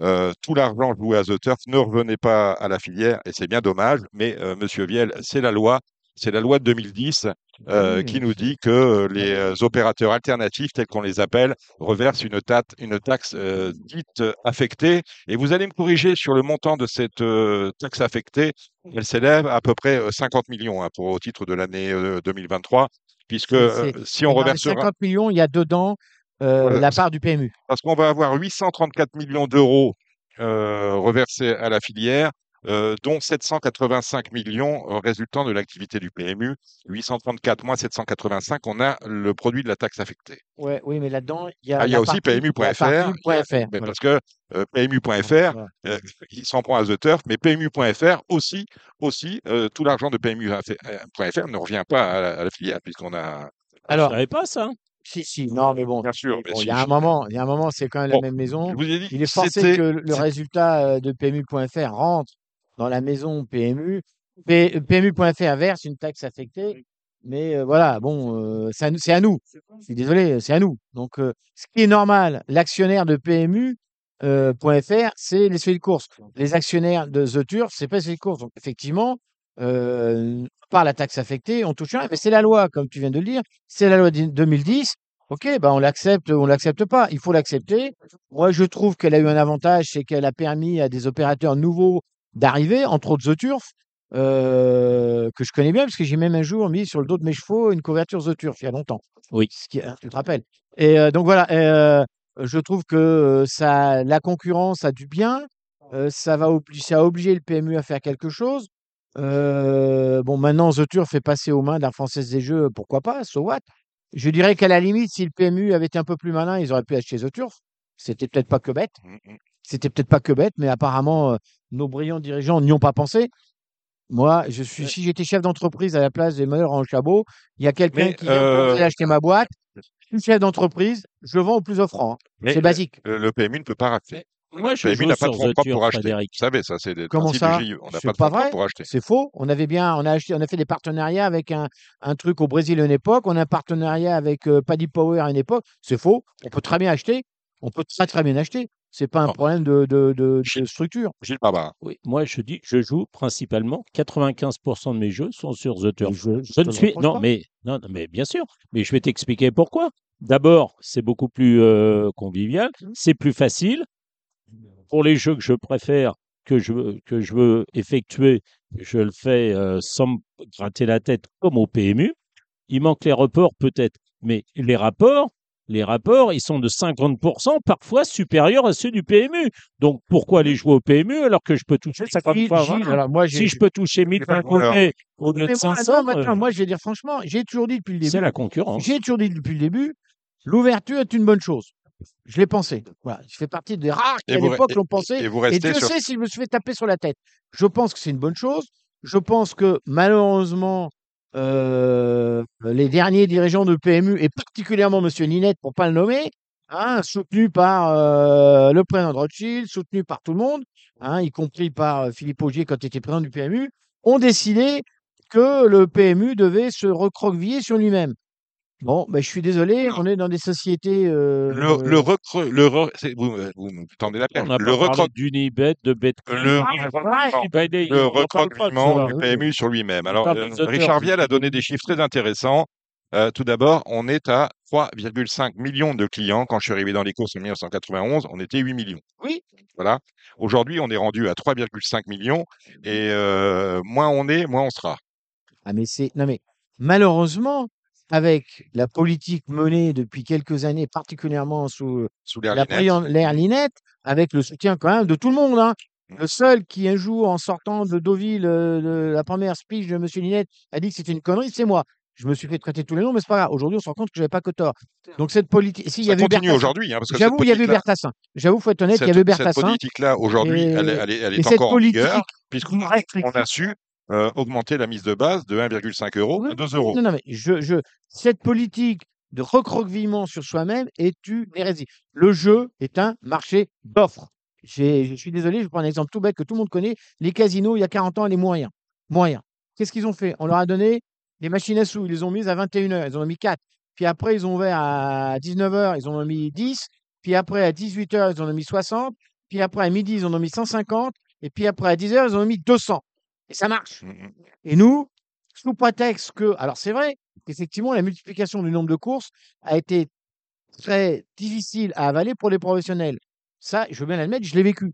euh, tout l'argent joué à The Turf ne revenait pas à la filière, et c'est bien dommage, mais euh, Monsieur Viel, c'est la loi. C'est la loi de 2010 euh, Oui, qui nous dit que euh, les euh, opérateurs alternatifs, tels qu'on les appelle, reversent une, tate- une taxe euh, dite affectée. Et vous allez me corriger sur le montant de cette euh, taxe affectée. Elle s'élève à peu près euh, 50 millions hein, pour, au titre de l'année euh, 2023, puisque si on dans les reversera, 50 millions, il y a dedans Voilà. la part du PMU. parce qu'on va avoir 834 millions d'euros reversés à la filière, euh, dont 785 millions euh, résultant de l'activité du PMU. 834 moins 785, on a le produit de la taxe affectée. Ouais, oui, mais là-dedans, il y a, Ah, y a aussi PMU.fr. Parce que euh, PMU.fr, euh, il s'en prend à The Turf, mais PMU.fr aussi, aussi euh, tout l'argent de PMU.fr ne revient pas à la, à la filière, puisqu'on a. Je Alors, savais pas ça. si, si, non, mais bon, Bien sûr, bon, il si, y a un je- moment, il y a un moment, c'est quand même Bon, la même maison. je vous ai dit, Il est forcé que le résultat de PMU.fr rentre dans la maison PMU. PMU.fr verse une taxe affectée, mais euh, voilà, bon, euh, c'est à, nous- c'est à nous. Je suis désolé, c'est à nous. Donc, euh, ce qui est normal, l'actionnaire de PMU. euh, point .fr, c'est les suivis de course. Les actionnaires de The Turf, c'est pas les suivis de course. Donc, effectivement, euh, par la taxe affectée, on touche rien. Mais c'est la loi, comme tu viens de le dire. C'est la loi de 2010. Ok, ben on l'accepte, on l'accepte pas. Il faut l'accepter. Moi, je trouve qu'elle a eu un avantage, c'est qu'elle a permis à des opérateurs nouveaux d'arriver, entre autres The Turf, euh, que je connais bien, parce que j'ai même un jour mis sur le dos de mes chevaux une couverture The Turf, il y a longtemps. Oui. Ce qui, tu te rappelles. Et euh, donc voilà, euh, je trouve que ça, la concurrence a du bien. ça, va obli- ça a obligé le PMU à faire quelque chose. Bon, maintenant, The Turf est passé aux mains d'un Française des Jeux, pourquoi pas, so what? Je dirais qu'à la limite, si le PMU avait été un peu plus malin, ils auraient pu acheter The Turf. C'était peut-être pas que bête. C'était peut-être pas que bête, mais apparemment, euh, nos brillants dirigeants n'y ont pas pensé. Moi, je suis, si j'étais chef d'entreprise à la place des meneurs en chabot, il y a quelqu'un qui vient euh, pour acheter ma boîte. Je suis chef d'entreprise, je vends au plus offrant. hein. C'est basique. le, le PMU ne peut pas racheter. Moi, je Le PMU n'a pas de fonds propres pour acheter. Frédéric. Vous savez, ça, c'est le Comment ça? Du. On n'a pas de pas fonds propres pour acheter. C'est faux. On avait bien, on a acheté, on a fait des partenariats avec un, un truc au Brésil à une époque. On a un partenariat avec euh, Paddy Power à une époque. C'est faux. On peut très bien acheter. on peut très très bien acheter. C'est pas un Non. problème de, de, de- de structure. Gilles Barbarin. Oui, moi je dis, je joue principalement 95% de mes jeux sont sur The Turf. je, ne suis non pas? mais non mais bien sûr, mais je vais t'expliquer pourquoi. D'abord, c'est beaucoup plus euh, convivial, Mmh. c'est plus facile pour les jeux que je préfère que je veux- que je veux effectuer, je le fais euh, sans me gratter la tête comme au PMU. Il manque les rapports peut-être, mais les rapports, les rapports, ils sont de 50% parfois supérieurs à ceux du PMU. Donc pourquoi aller jouer au PMU alors que je peux toucher 50 Gilles, fois Gilles, 20? alors moi, j'ai, Si je peux toucher 1000 pas d'un côté au lieu de moi, 500, non, maintenant, euh, moi, je vais dire franchement, j'ai toujours dit depuis le c'est début, la concurrence. j'ai toujours dit depuis le début, l'ouverture est une bonne chose. Je l'ai pensé. Voilà, je fais partie des rares qui Et à l'époque l'ont pensé. et vous Et Dieu sur. sait si je me suis fait taper sur la tête. Je pense que c'est une bonne chose. Je pense que malheureusement, euh, les derniers dirigeants de PMU, et particulièrement M. Ninette, pour pas le nommer, hein, soutenu par euh, le président de Rothschild, soutenu par tout le monde, hein, y compris par euh, Philippe Augier quand il était président du PMU, ont décidé que le PMU devait se recroqueviller sur lui-même. Bon, ben, je suis désolé, on est dans des sociétés. euh, Le, le recre- le re- c'est- vous, me- vous me tendez la On perche. Le, d'Unibet, de Betclic. le, recroquevement ça. du PMU sur lui-même. Alors, euh, Richard. Vielle a donné des chiffres très intéressants. Euh, tout d'abord, on est à 3,5 millions de clients. Quand je suis arrivé dans les courses en 1991, on était 8 millions. Oui. Voilà. Aujourd'hui, on est rendu à 3,5 millions. Et euh, moins on est, moins on sera. Ah, mais c'est. Non, mais malheureusement, avec la politique menée depuis quelques années, particulièrement sous Sous l'air la Linette. avec le soutien quand même de tout le monde. hein. Mm. Le seul qui, un jour, en sortant de Deauville, euh, de la première speech de M. Linette, a dit que c'était une connerie, c'est moi. Je me suis fait traiter tous les noms, mais c'est pas grave. Aujourd'hui, on se rend compte que j'avais pas que tort. Donc, cette politique. Si, Ça avait continue aujourd'hui. Hein, J'avoue, cette il y avait Bertassin. J'avoue, faut être honnête, il y cette- avait Cette Bertassin. politique-là, aujourd'hui, elle, est- elle est, elle Et est cette encore en vigueur, puisqu'on a su euh, augmenter la mise de base de 1,5 euros à 2 euros. Non, non, mais je, je, cette politique de recroquevillement sur soi-même est une hérésie. Le jeu est un marché d'offres. Je suis désolé, je prends un exemple tout bête que tout le monde connaît. Les casinos, il y a 40 ans, les moyens. Moyens. Qu'est-ce qu'ils ont fait? On leur a donné des machines à sous. Ils les ont mises à 21h. Ils en ont mis 4. Puis après, ils ont ouvert à 19h. Ils en ont mis 10. Puis après, à 18h, ils en ont mis 60. Puis après, à midi, ils en ont mis 150. Et puis après, à 10h, ils en ont mis 200. Et ça marche. Mm, mm. Et nous, sous prétexte que, alors c'est vrai, qu'effectivement, la multiplication du nombre de courses a été très difficile à avaler pour les professionnels. Ça, je veux bien l'admettre, je l'ai vécu.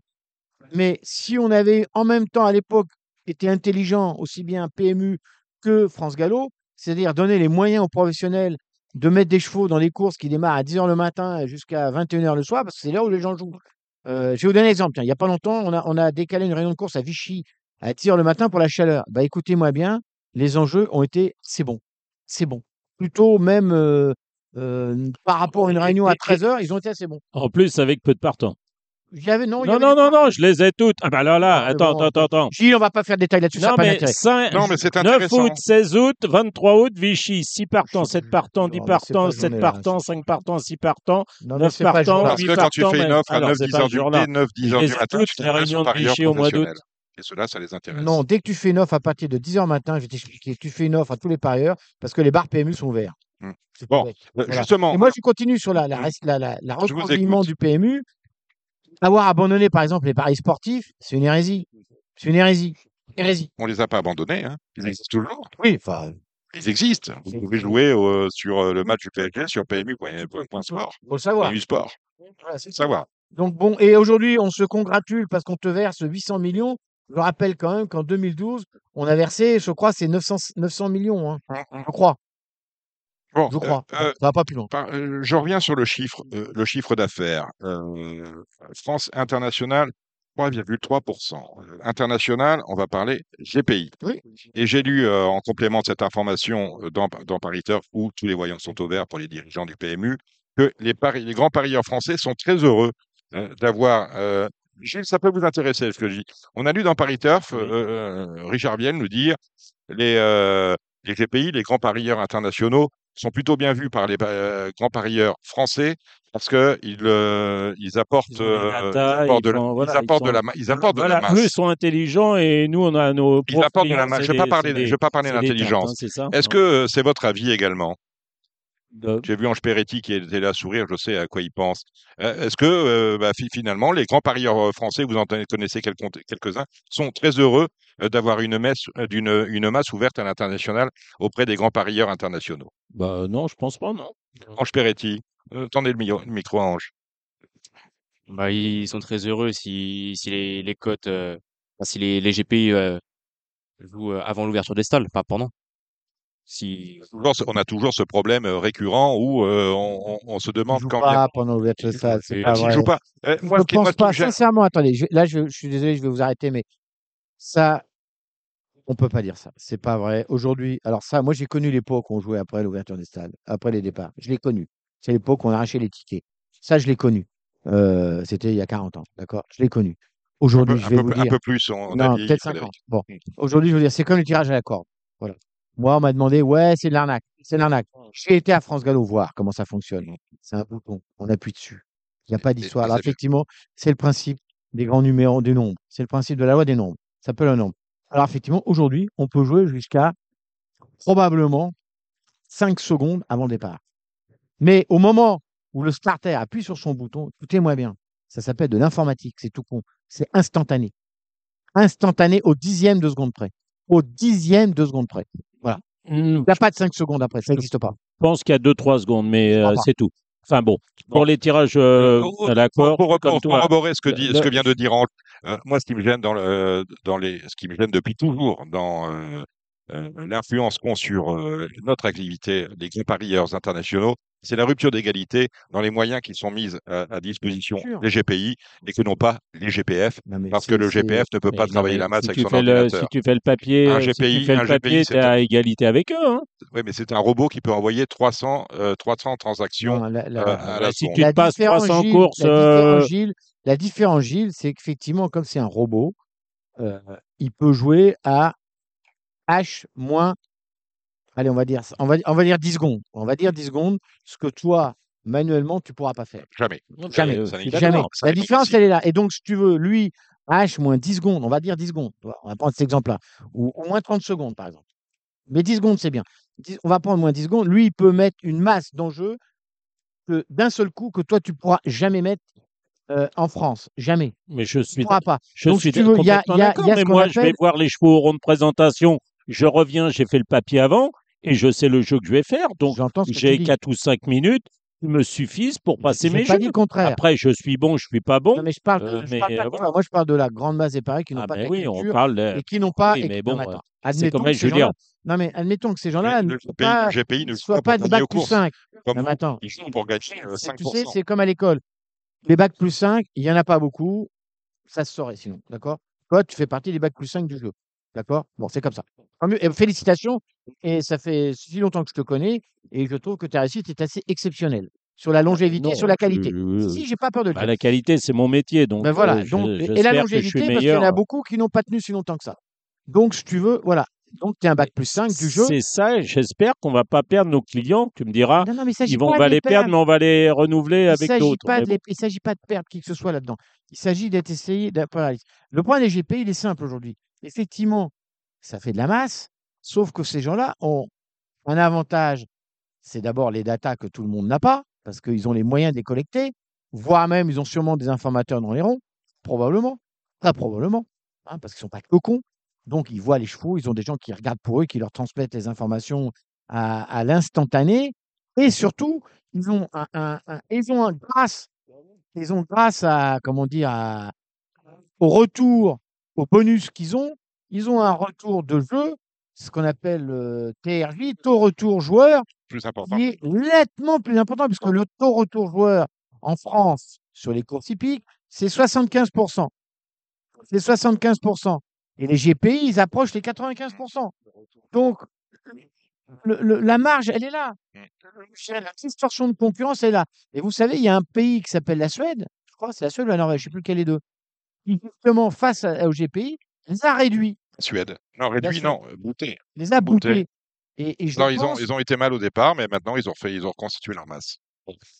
Mais si on avait en même temps à l'époque été intelligent, aussi bien PMU que France Gallo, c'est-à-dire donner les moyens aux professionnels de mettre des chevaux dans les courses qui démarrent à 10h le matin jusqu'à 21h le soir, parce que c'est là où les gens jouent. Euh, je vais vous donner un exemple. Tiens, il n'y a pas longtemps, on a, on a décalé une réunion de course à Vichy à 10h le matin pour la chaleur. Bah, écoutez-moi bien, les enjeux ont été, c'est bon, c'est bon. Plutôt même euh, euh, par rapport à une réunion à 13h, ils ont été assez bons. En plus, avec peu de partants. Il y avait, non, il y Non, avait non, non, partants. non, je les ai toutes. Ah bah là, là, Ah, attends, bon, attends, attends. Gilles, on va pas faire de détails là-dessus, ça Non, pas mais, d'intérêt. cinq- Non, mais c'est 9 intéressant. août, 16 août, 23 août, Vichy, 6 partants, 7 partants, 10 Non, mais c'est pas partants, ce 7 journée-là, partants, c'est- 5 partants, 6 partants, Non, mais 9 c'est pas ce partants, jour-là. Parce que quand tu partants, fais une offre à alors, 9, c'est 10 pas heures du matin, 9, 10 Je heures du matin, les réunions de Vichy au mois d'août. Et cela, ça les intéresse. Non, dès que tu fais une offre à partir de 10h matin, je vais t'expliquer, tu fais une offre à tous les parieurs parce que les bars PMU sont ouverts. C'est Bon. Euh, Voilà. Justement, Et moi, je continue sur la, la, écoute. du PMU. Avoir abandonné, par exemple, les paris sportifs, c'est une hérésie. C'est une hérésie. Hérésie. on les a pas abandonnés. Hein. Ils existent toujours. Oui, enfin, Ils existent. Vous pouvez jouer euh, sur euh, le match du PSG sur PMU.sport. faut le savoir. PMU Sport. Voilà. Savoir. Donc bon, et aujourd'hui, on se congratule parce qu'on te verse 800 millions. Je rappelle quand même qu'en 2012, on a versé, je crois, c'est 900, 900 millions. hein. Je crois. Bon, Je crois. euh, euh, Ça va pas plus loin. par- euh, je reviens sur le chiffre, euh, le chiffre d'affaires. Euh, France International, 3,3%. Euh, International, on va parler GPI. Oui. Et j'ai lu euh, en complément de cette information euh, dans, dans Paris Turf, où tous les voyants sont ouverts pour les dirigeants du PMU, que les, paris, les grands parieurs français sont très heureux euh, d'avoir. Gilles, ça peut vous intéresser ce que je dis. On a lu dans Paris Turf, euh, euh, Richard Vienne nous dire les, euh, les GPI, les grands parieurs internationaux, sont plutôt bien vus par les euh, grands parieurs français parce que ils, euh, ils apportent, Ils des euh, apportent de la, ils apportent de la, sont- ma- ils apportent de Voilà, la eux masse. sont intelligents et nous, on a nos. Ils apportent de la masse. Je vais pas des- parler, c'est je des- vais pas parler des d'intelligence. hein, Est-ce que euh, c'est votre avis également? De- J'ai vu Ange Peretti qui était là à sourire, je sais à quoi il pense. Euh, Est-ce que euh, bah, fi- finalement, les grands parieurs euh, français, vous en connaissez quelques- quelques-uns, sont très heureux d'avoir une, messe, d'une- une masse ouverte à l'international auprès des grands parieurs internationaux? Bah non, je pense pas, non. Ange Peretti, euh, tendez le, mi- le micro à Ange. Bah, ils sont très heureux si, si les, les cotes, euh, si les, les GPI euh, jouent avant l'ouverture des stalles, pas pendant. Si, on a toujours ce problème euh, récurrent où euh, on, on- on se demande quand pas pendant l'ouverture de stade, c'est pas vrai. jouent pas. Euh, Je moi, ne qui, moi, pense pas, sincèrement, attendez, je- là je, je suis désolé, je vais vous arrêter, mais ça, on peut pas dire ça. C'est pas vrai. Aujourd'hui, alors ça, moi j'ai connu l'époque où on jouait après l'ouverture des stades, après les départs. Je l'ai connu. C'est l'époque où on arrachait les tickets. Ça, je l'ai connu. Euh, C'était il y a 40 ans, d'accord? Je l'ai connu. un peu, Aujourd'hui, je un vais peu- vous un dire. peu plus, on, Non, peut-être 5 ans. Frédéric. Bon, aujourd'hui, je veux dire, c'est comme le tirage à la corde. Voilà. Moi, on m'a demandé, ouais, c'est de l'arnaque. C'est de l'arnaque. J'ai été à France Gallo voir comment ça fonctionne. C'est un bouton. On appuie dessus. Il n'y a pas d'histoire. Alors, effectivement, c'est le principe des grands numéros, des nombres. C'est le principe de la loi des nombres. Ça s'appelle un nombre. Alors, effectivement, aujourd'hui, on peut jouer jusqu'à probablement 5 secondes avant le départ. Mais au moment où le starter appuie sur son bouton, écoutez-moi bien, ça s'appelle de l'informatique, c'est tout con. C'est instantané. Instantané au dixième de seconde près. Au dixième de seconde près. Hmm, Il n'y a pas de 5 secondes après, ça n'existe pas. Je pense qu'il y a 2-3 secondes, mais euh, c'est tout. Enfin bon, Bon. pour les tirages euh, Pour- à l'accord, pour, pour, corroborer ce que, dit, le- ce que vient de dire Ange, euh, moi, ce qui me gêne dans, le, dans les, ce qui me gêne depuis toujours dans euh, euh, l'influence qu'ont sur euh, notre activité les grands parieurs internationaux, c'est la rupture d'égalité dans les moyens qui sont mis à, à disposition des GPI et que non pas les GPF, parce que le GPF ne peut pas travailler la masse si avec son le, ordinateur. Si tu fais le papier, Un si tu GPI, fais un le papier, GPI, tu es c'est à égalité avec eux. Hein. Oui, mais c'est un robot qui peut envoyer 300, euh, 300 transactions Non, la- la- euh, à la si seconde. tu passes différence, 300 Gilles, courses, la différence, euh, Gilles, c'est qu'effectivement, comme c'est un robot, euh, il peut jouer à H moins, allez, on va dire, on va, on va dire 10 secondes. On va dire 10 secondes, ce que toi, manuellement, tu pourras pas faire. Jamais. Jamais. euh, Jamais. La différence, elle est là. Et donc, si tu veux, lui, H moins 10 secondes, on va dire 10 secondes. On va prendre cet exemple-là. Ou au moins 30 secondes, par exemple. Mais 10 secondes, c'est bien. 10 on va prendre moins 10 secondes. Lui, il peut mettre une masse d'enjeux que d'un seul coup que toi, tu pourras jamais mettre euh, en France. Jamais. Mais je Tu suis, pourras pas. je Donc, suis si tu veux, il y a- complètement y a- d'accord, y a mais moi, je vais voir les chevaux au rond de présentation. Je reviens, j'ai fait le papier avant et je sais le jeu que je vais faire. Donc, j'ai dis. 4 ou 5 minutes qui me suffisent pour passer Je mes pas jeux. dit le contraire. Après, je suis bon, je suis pas bon. Non, mais je parle, euh, je mais, parle pas euh, de voilà. ça. Moi, je parle de la grande masse des paris qui n'ont Ah pas ben oui, on culture parle de... et qui n'ont pas. oui, mais bon, non, mais euh, Admettons comme que je veux dire. gens-là. Non, mais admettons que ces gens-là ne soient pas, GPI ne ne joue soient pas pas pour des gagner bac aux plus courses. 5. Comme Non, mais attends. ils jouent pour gagner euh, C'est- Tu sais, 5%. c'est comme à l'école. Les bacs plus 5, il n'y en a pas beaucoup. Ça se saurait sinon. D'accord? Toi, tu fais partie des bacs plus 5 du jeu. D'accord? Bon, c'est comme ça. Et félicitations. Et ça fait si longtemps que je te connais. Et je trouve que ta réussite est assez exceptionnelle. Sur la longévité, Non, sur la qualité. je- Si, j'ai pas peur de le Bah, dire. la qualité, c'est mon métier. Donc, Ben voilà. euh, donc, et- la longévité, parce qu'il y en a beaucoup qui n'ont pas tenu si longtemps que ça. Donc, si tu veux, voilà. Donc, tu es un bac plus 5 du jeu. C'est ça, j'espère qu'on va pas perdre nos clients. Tu me diras, Non, non, mais ils vont, on va les perdre, perdre. mais on va les renouveler Il avec d'autres. les- il s'agit pas de perdre qui que ce soit là-dedans. Il s'agit d'être essayé. voilà. Le point des GP, il est simple aujourd'hui. Effectivement, ça fait de la masse, sauf que ces gens-là ont un avantage. C'est d'abord les datas que tout le monde n'a pas, parce qu'ils ont les moyens de les collecter, voire même ils ont sûrement des informateurs dans les ronds, probablement, très probablement, hein, parce qu'ils sont pas que cons. Donc ils voient les chevaux, ils ont des gens qui regardent pour eux, qui leur transmettent les informations à, l'instantané, et surtout ils ont un, ils ont grâce, ils ont grâce à comment dire au retour, au bonus qu'ils ont, ils ont un retour de jeu, ce qu'on appelle euh, TRJ, taux retour joueur, Plus important. qui est nettement plus important, puisque le taux retour joueur en France sur les courses hippiques, c'est 75%. C'est 75%. Et les GPI, ils approchent les 95%. Donc, le- le- la marge, elle est là. Dirais, La distorsion de concurrence est là. Et vous savez, il y a un pays qui s'appelle la Suède, je crois, c'est la Suède ou la Norvège, je ne sais plus lequel des deux, qui, justement, face à- au GPI, les a réduits, Suède. Non, réduit, Suède. non, euh, bouté. les a Bouté. boutés. Et, et je Non, ils ont, ils ont été mal au départ, mais maintenant ils ont fait, ils ont reconstitué leur masse.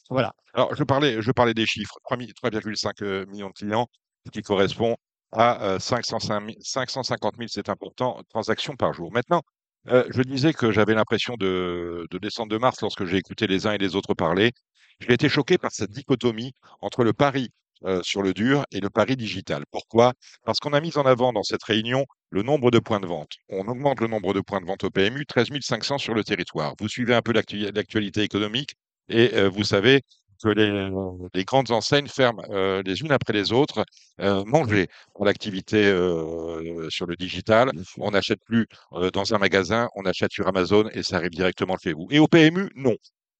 Voilà. Alors, je parlais, je parlais des chiffres. 3 mi- 3,5 euh, millions de clients, ce qui correspond à euh, 505 000 550 000, c'est important, transactions par jour. Maintenant, Euh, je disais que j'avais l'impression de, de descendre de Mars lorsque j'ai écouté les uns et les autres parler. J'ai été choqué par cette dichotomie entre le pari euh, sur le dur et le pari digital. Pourquoi? Parce qu'on a mis en avant dans cette réunion le nombre de points de vente. On augmente le nombre de points de vente au PMU, 13 500 sur le territoire. Vous suivez un peu l'actu- l'actualité économique et euh, vous savez que les, les grandes enseignes ferment euh, les unes après les autres, euh, manger pour l'activité euh, sur le digital. On n'achète plus euh, dans un magasin, on achète sur Amazon et ça arrive directement chez vous. Et au PMU, non.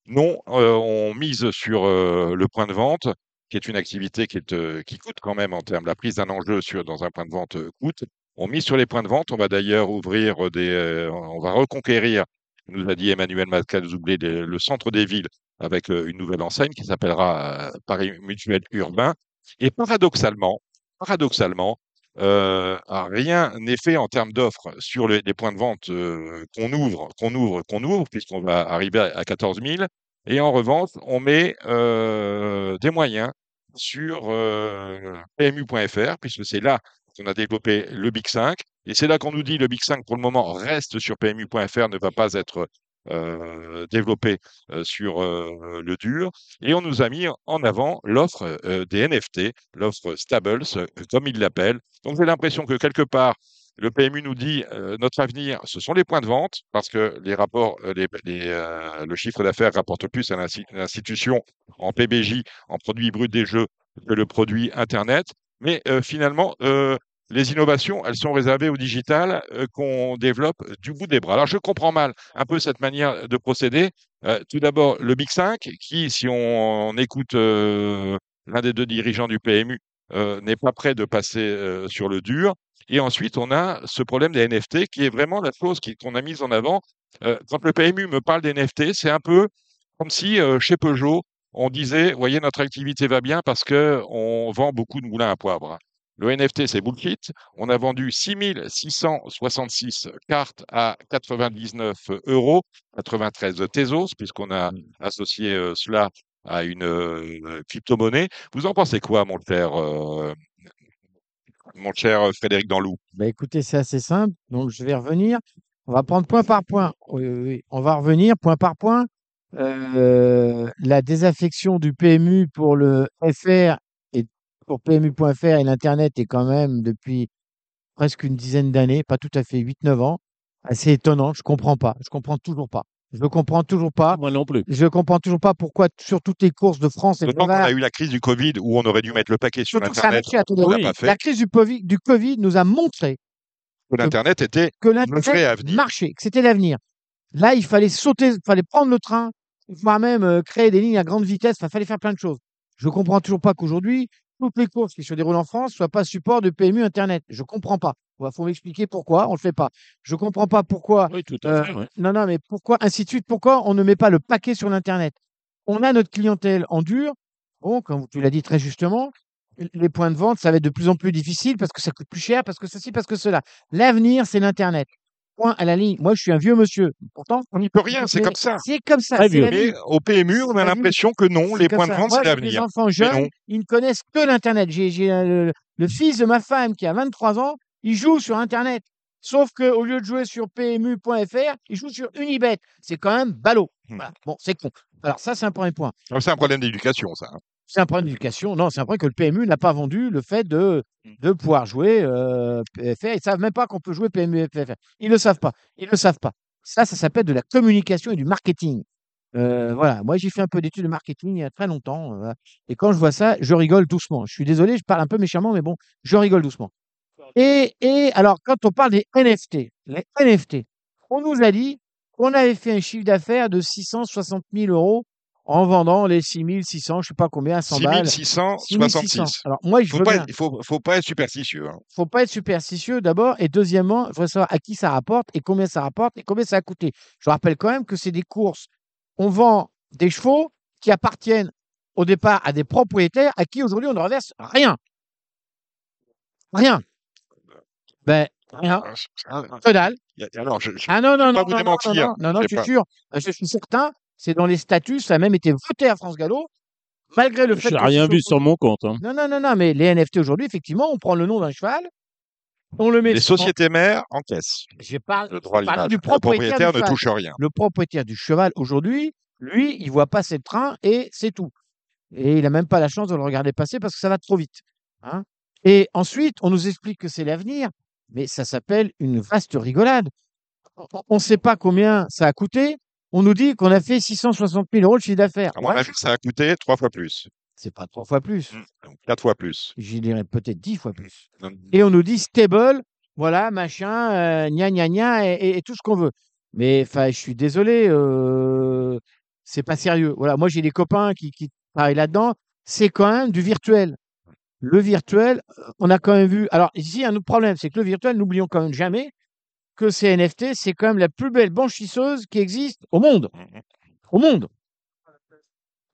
Non, euh, on mise sur euh, le point de vente, qui est une activité qui, est, euh, qui coûte quand même en termes, la prise d'un enjeu sur, dans un point de vente euh, coûte. On mise sur les points de vente. On va d'ailleurs ouvrir des, euh, on va reconquérir, nous a dit Emmanuel Macalzoublé, des- le centre des villes avec euh, une nouvelle enseigne qui s'appellera euh, Paris Mutuel Urbain. Et paradoxalement, paradoxalement, euh, rien n'est fait en termes d'offres sur les, points de vente euh, qu'on ouvre, qu'on ouvre, qu'on ouvre, puisqu'on va arriver à, à 14 000. Et en revanche, on met euh, des moyens sur euh, PMU.fr, puisque c'est là qu'on a développé le Big 5. Et c'est là qu'on nous dit le Big 5, pour le moment, reste sur PMU.fr, ne va pas être euh, développé euh, sur le dur. Et on nous a mis en avant l'offre des NFT, l'offre Stables, comme ils l'appellent. Donc j'ai l'impression que quelque part, le PMU nous dit euh, notre avenir, ce sont les points de vente, parce que les rapports, euh, euh, le chiffre d'affaires rapporte plus à l'insti- l'institution en PBJ, en produit brut des jeux, que le produit Internet. Mais euh, finalement, les innovations, elles sont réservées au digital qu'on développe du bout des bras. Alors je comprends mal un peu cette manière de procéder. Tout d'abord, le Big 5, qui, si on, on écoute l'un des deux dirigeants du PMU, n'est pas prêt de passer sur le dur. Et ensuite, on a ce problème des NFT qui est vraiment la chose qu'on a mise en avant. Euh, quand le PMU me parle des NFT, c'est un peu comme si euh, chez Peugeot, on disait, voyez, notre activité va bien parce que on vend beaucoup de moulins à poivre. Le NFT, c'est bullshit. On a vendu 6666 cartes à 99 euros, 93 Tezos, puisqu'on a associé euh, cela à une euh, crypto-monnaie. Vous en pensez quoi, mon cher, euh, mon cher Frédéric Danlou Bah, écoutez, c'est assez simple. Donc, je vais revenir. On va prendre point par point. On va revenir point par point. Euh, la désaffection du PMU pour le FR et pour PMU.fr et l'Internet est quand même depuis presque une dizaine d'années, pas tout à fait 8-9 ans, assez étonnant. Je comprends pas. Je comprends toujours pas. Je ne comprends toujours pas. Moi non plus. Je comprends toujours pas pourquoi sur toutes les courses de France et de qu'on Navarre, a eu la crise du Covid où on aurait dû mettre le paquet sur que ça On l'a Oui. pas fait. La crise du Covid, du Covid nous a montré Que l'Internet était que vrai l'Internet marchait, que c'était l'avenir. Là, il fallait sauter, il fallait prendre le train, voire même euh, créer des lignes à grande vitesse. Il fallait faire plein de choses. Je comprends toujours pas qu'aujourd'hui, toutes les courses qui se déroulent en France soient pas support de PMU Internet. Je comprends pas. Il faut m'expliquer pourquoi on le fait pas. Je comprends pas pourquoi. Oui, tout à euh, fait. ouais. non, non, mais pourquoi, ainsi de suite, pourquoi on ne met pas le paquet sur l'Internet? On a notre clientèle en dur. Bon, comme tu l'as dit très justement, les points de vente, ça va être de plus en plus difficile parce que ça coûte plus cher, parce que ceci, parce que cela. L'avenir, c'est l'Internet. Point à la ligne. Moi, je suis un vieux monsieur. Pourtant, On n'y peut rien, c'est comme ça. C'est comme ça. Mais au PMU, on a l'impression que non, les points de vente, c'est l'avenir. enfants Mais jeunes, ils ne connaissent que l'Internet. J'ai euh, le, le fils de ma femme qui a 23 ans, il joue sur Internet. Sauf qu'au lieu de jouer sur PMU.fr, il joue sur Unibet. C'est quand même ballot. Voilà. Bon, c'est con. Alors, ça, c'est un premier point. Ah, C'est un problème d'éducation, ça. C'est un problème d'éducation. Non, c'est un problème que le PMU n'a pas vendu le fait de, Hmm. de pouvoir jouer euh, PFR. Ils ne savent même pas qu'on peut jouer PMU et PFR. Ils ne le savent pas. Ils ne le savent pas. Ça, ça s'appelle de la communication et du marketing. Euh, voilà, moi j'ai fait un peu d'études de marketing il y a très longtemps. euh, et quand je vois ça, je rigole doucement. Je suis désolé, je parle un peu méchamment, mais bon, je rigole doucement. Et, et alors, quand on parle des NFT, les NFT, on nous a dit qu'on avait fait un chiffre d'affaires de 660 000 euros en vendant les 6600, je sais pas combien, à 100 balles. 6600. 6666. Alors, moi, je Faut veux pas, bien. être- il faut, faut pas être superstitieux. hein. faut pas être superstitieux d'abord. Et deuxièmement, je voudrais savoir à qui ça rapporte et combien ça rapporte et combien ça a coûté. Je rappelle quand même que c'est des courses. On vend des chevaux qui appartiennent au départ à des propriétaires à qui aujourd'hui on ne reverse rien. Rien. Ben, rien. C'est- ah, Alors, je, je- Ah non, non, pas non, vous non, non, démentir, non, non, non, je suis sûr. Je suis certain. C'est dans les statuts. Ça a même été voté à France Gallo. Malgré le fait Je n'ai rien soit vu sur mon compte. hein. non, non, non, non, mais les NFT aujourd'hui, effectivement, on prend le nom d'un cheval, On le met Les sociétés mères encaissent Je parle, le droit je parle du Le propriétaire, propriétaire du ne cheval. touche rien. Le propriétaire du cheval, aujourd'hui, lui, il voit passer le train et c'est tout. Et il n'a même pas la chance de le regarder passer parce que ça va trop vite. hein. Et ensuite, on nous explique que c'est l'avenir, mais ça s'appelle une vaste rigolade. On ne sait pas combien ça a coûté. On nous dit qu'on a fait 660 000 euros de chiffre d'affaires. À mon Ouais, avis, ça a coûté trois fois plus, c'est pas trois fois plus. donc quatre fois plus. J'y dirais peut-être dix fois plus. Non, Et on nous dit stable, voilà, machin, euh, gna gna gna, et, et- et tout ce qu'on veut. Mais enfin, je suis désolé, euh, c'est pas sérieux. Voilà, moi j'ai des copains qui, qui travaillent là-dedans. C'est quand même du virtuel. Le virtuel, euh, on a quand même vu. Alors ici, il y a un autre problème, c'est que le virtuel, n'oublions quand même jamais que ces NFT, c'est quand même la plus belle blanchisseuse qui existe au monde. Mhm. Au monde.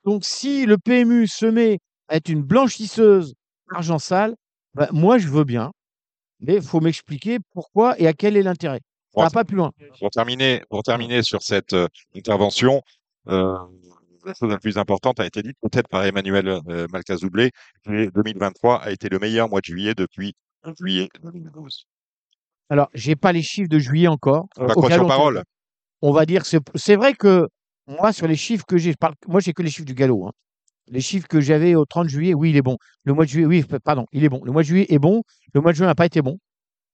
Donc, si le PMU se met à être une blanchisseuse d'argent sale, bah, moi, je veux bien. Mais il faut m'expliquer pourquoi et à quel est l'intérêt. Bon, va pas plus loin. Pour terminer, pour terminer sur cette euh, intervention, euh, la chose la plus importante a été dite peut-être par Emmanuel euh, Malcazoublé. que 2023 a été le meilleur mois de juillet depuis juillet 2012. Alors, j'ai pas les chiffres de juillet encore. On euh, croire sur parole? On va dire c'est vrai que moi, sur les chiffres que j'ai, moi, j'ai que les chiffres du galop. hein. Les chiffres que j'avais au 30 juillet, oui, il est bon. Le mois de juillet, oui, pardon, il est bon. Le mois de juillet est bon. Le mois de juin n'a pas été bon.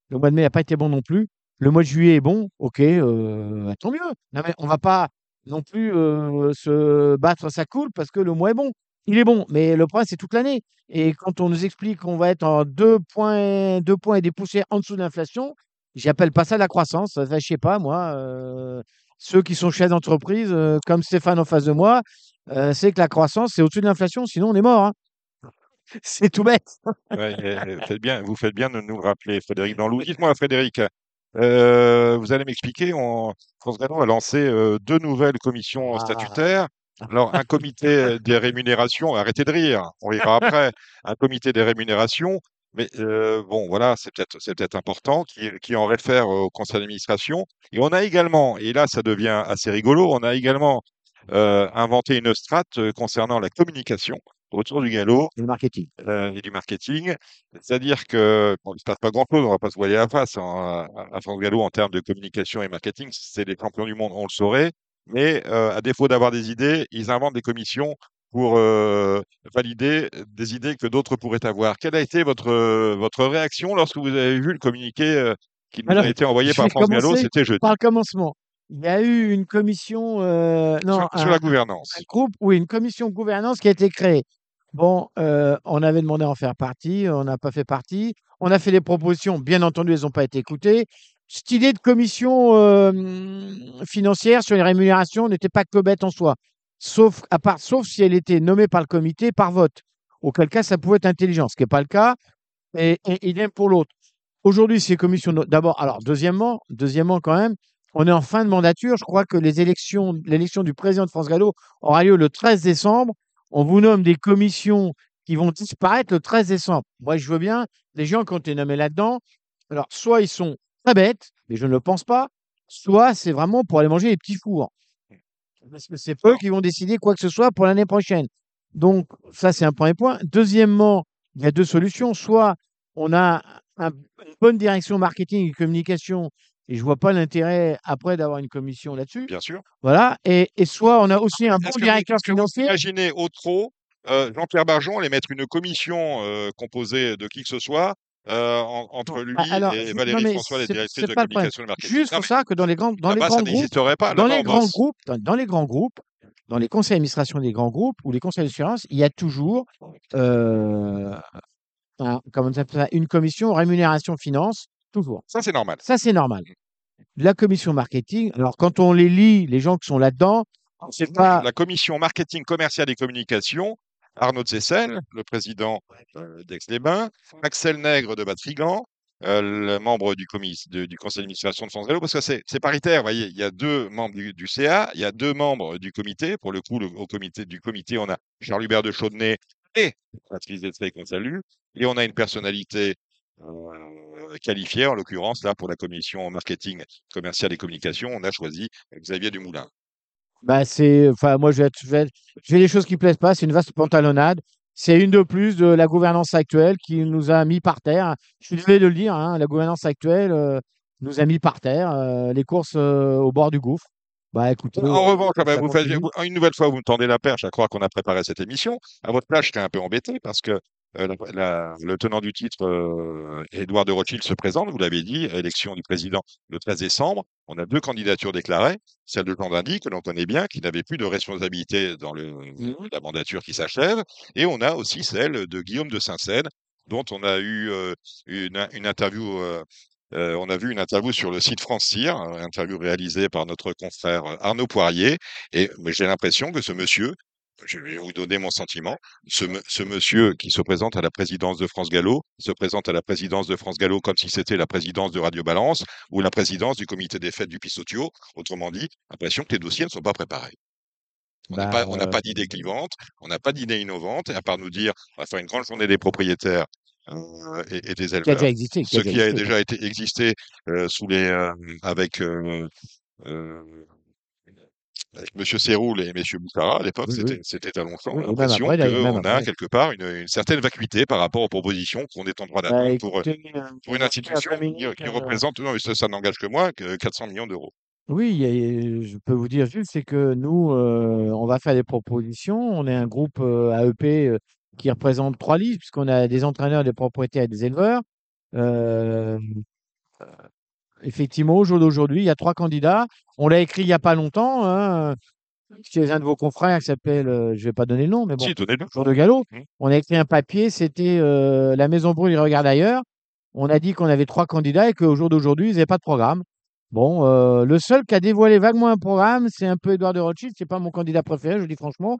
Le mois de mai n'a pas été bon non plus. Le mois de juillet est bon. Ok, euh, tant mieux. Non, mais on va pas non plus euh, se battre sa coule parce que le mois est bon. Il est bon, mais le problème, c'est toute l'année. Et quand on nous explique qu'on va être en deux points, deux points et des poussières en dessous de l'inflation, j'appelle pas ça la croissance. Enfin, je sais pas, moi. euh, ceux qui sont chefs d'entreprise, euh, comme Stéphane en face de moi, euh, c'est que la croissance, c'est au-dessus de l'inflation, sinon on est mort. hein. C'est tout bête. Ouais, faites bien, vous faites bien de nous rappeler, Frédéric Danlou. Dites-moi, Frédéric, vous allez m'expliquer, on, France a lancé deux nouvelles commissions Ah. statutaires. Alors, un comité des rémunérations, arrêtez de rire, on rira après, un comité des rémunérations, mais euh, bon, voilà, c'est peut-être c'est peut-être important, qui, qui en réfère au conseil d'administration. Et on a également, et là ça devient assez rigolo, on a également euh, inventé une strate euh, concernant la communication autour du galop Le marketing. euh, et du marketing. C'est-à-dire que bon, il ne se passe pas grand-chose, on ne va pas se voiler la face hein, à, à France Gallo en termes de communication et marketing. C'est les champions du monde, on le saurait. Mais euh, à défaut d'avoir des idées, ils inventent des commissions pour euh, valider des idées que d'autres pourraient avoir. Quelle a été votre, euh, votre réaction lorsque vous avez vu le communiqué euh, qui nous Alors, a été envoyé par France Gallo C'était jeudi? Par le commencement, il y a eu une commission, euh, non, Sur, la gouvernance. un groupe, oui, une commission de gouvernance qui a été créée. Bon, on avait demandé à en faire partie, on n'a pas fait partie. On a fait des propositions, bien entendu, elles n'ont pas été écoutées. Cette idée de commission euh, financière sur les rémunérations n'était pas que bête en soi, sauf, à part, sauf si elle était nommée par le comité par vote. Auquel cas, ça pouvait être intelligent, ce qui n'est pas le cas. Et, idem pour l'autre. Aujourd'hui, ces commissions, d'abord, alors deuxièmement, deuxièmement quand même, on est en fin de mandature. Je crois que les élections, l'élection du président de France Gallo aura lieu le 13 décembre. On vous nomme des commissions qui vont disparaître le 13 décembre. Moi, je veux bien, les gens qui ont été nommés là-dedans, alors soit ils sont très bêtes, mais je ne le pense pas, soit c'est vraiment pour aller manger les petits fours. Parce que c'est eux qui vont décider quoi que ce soit pour l'année prochaine. Donc, ça, c'est un premier point. Deuxièmement, il y a deux solutions. Soit on a un- une bonne direction marketing et communication, et je vois pas l'intérêt après d'avoir une commission là-dessus. Bien sûr. Voilà. Et, et soit on a aussi un bon vous, directeur vous financier. imaginez au trop euh, Jean-Pierre Barjon allait mettre une commission euh, composée de qui que ce soit euh, en- entre lui Bah, alors, et Valérie non, François, directrices c'est de communication et marketing. Juste pour ça que dans les grands, dans les grands groupes, pas. dans les grands groupes, dans, dans les grands groupes, dans les conseils d'administration des grands groupes ou les conseils d'assurance, il y a toujours euh, un- comment on appelle ça, une commission rémunération finance, toujours. Ça, c'est normal. Ça, c'est normal. La commission marketing, alors quand on les lit, les gens qui sont là-dedans, c'est pas. La commission marketing commercial et communication, Arnaud Zessel, le président euh, d'Aix-les-Bains, Axel Nègre de Batrigan, euh, le membre du, du conseil d'administration de France Vélo, parce que c'est paritaire, vous voyez, il y a deux membres du, CA, il y a deux membres du comité. Pour le coup, au comité du comité, on a Jean-Hubert de Chaudenay et Patrice Destré qu'on salue, et on a une personnalité euh, qualifiée, en l'occurrence, là, pour la commission marketing commercial et communication, on a choisi Xavier Dumoulin. Bah, c'est. Enfin, moi, je vais être- je vais être- j'ai des choses qui plaisent pas, c'est une vaste pantalonnade. c'est une de plus de la gouvernance actuelle qui nous a mis par terre. Je suis désolé de le dire, hein, la gouvernance actuelle euh, nous a mis par terre. euh, les courses euh, au bord du gouffre. Bah écoutez, En revanche, ah ben, ça vous faites- continue. vous- une nouvelle fois, vous me tendez la perche à croire qu'on a préparé cette émission. À votre place, j'étais un peu embêté parce que la- la- le tenant du titre, euh, Édouard de Rothschild, se présente, vous l'avez dit, élection du président le 13 décembre. On a deux candidatures déclarées, celle de Jean Dindy, que l'on connaît bien, qui n'avait plus de responsabilité dans le, la mandature qui s'achève, et on a aussi celle de Guillaume de Saint-Seine, dont on a eu euh, une, une interview euh, euh, on a vu une interview sur le site France Cyr, une interview réalisée par notre confrère euh, Arnaud Poirier. Et j'ai l'impression que ce monsieur, je vais vous donner mon sentiment, ce, monsieur qui se présente à la présidence de France Gallo, se présente à la présidence de France Gallo comme si c'était la présidence de Radio Balance ou la présidence du comité des fêtes du Pisotio. Autrement dit, l'impression que les dossiers ne sont pas préparés. On n'a Bah, pas, euh, pas d'idée clivante, on n'a pas d'idée innovante, à part nous dire, on va faire une grande journée des propriétaires euh, et, et des qui a éleveurs déjà existé. Qui ce qui a déjà été existé euh, sous les avec euh, avec Monsieur Séroul et Monsieur Boukhara à l'époque, Oui, c'était oui. c'était à Longchamp. Oui, l'impression même qu'on a après. quelque part une, une certaine vacuité par rapport aux propositions qu'on est en droit Bah, d'attendre pour, euh, euh, pour une institution qui, minutes, qui euh, représente, non, mais ça, ça n'engage que moi, que 400 millions d'euros. Oui, je peux vous dire juste, c'est que nous, euh, on va faire des propositions. On est un groupe euh, AEP qui représente trois listes, puisqu'on a des entraîneurs, des propriétaires et des éleveurs. Effectivement, au jour d'aujourd'hui, il y a trois candidats. On l'a écrit il n'y a pas longtemps, hein, chez un de vos confrères qui s'appelle, euh, je ne vais pas donner le nom, mais bon, Si. Jour de galop. On a écrit un papier, c'était euh, La Maison Brûle, il regarde ailleurs. On a dit qu'on avait trois candidats et qu'au jour d'aujourd'hui, ils n'avaient pas de programme. Bon, euh, le seul qui a dévoilé vaguement un programme, c'est un peu Édouard de Rothschild. C'est pas mon candidat préféré, je le dis franchement.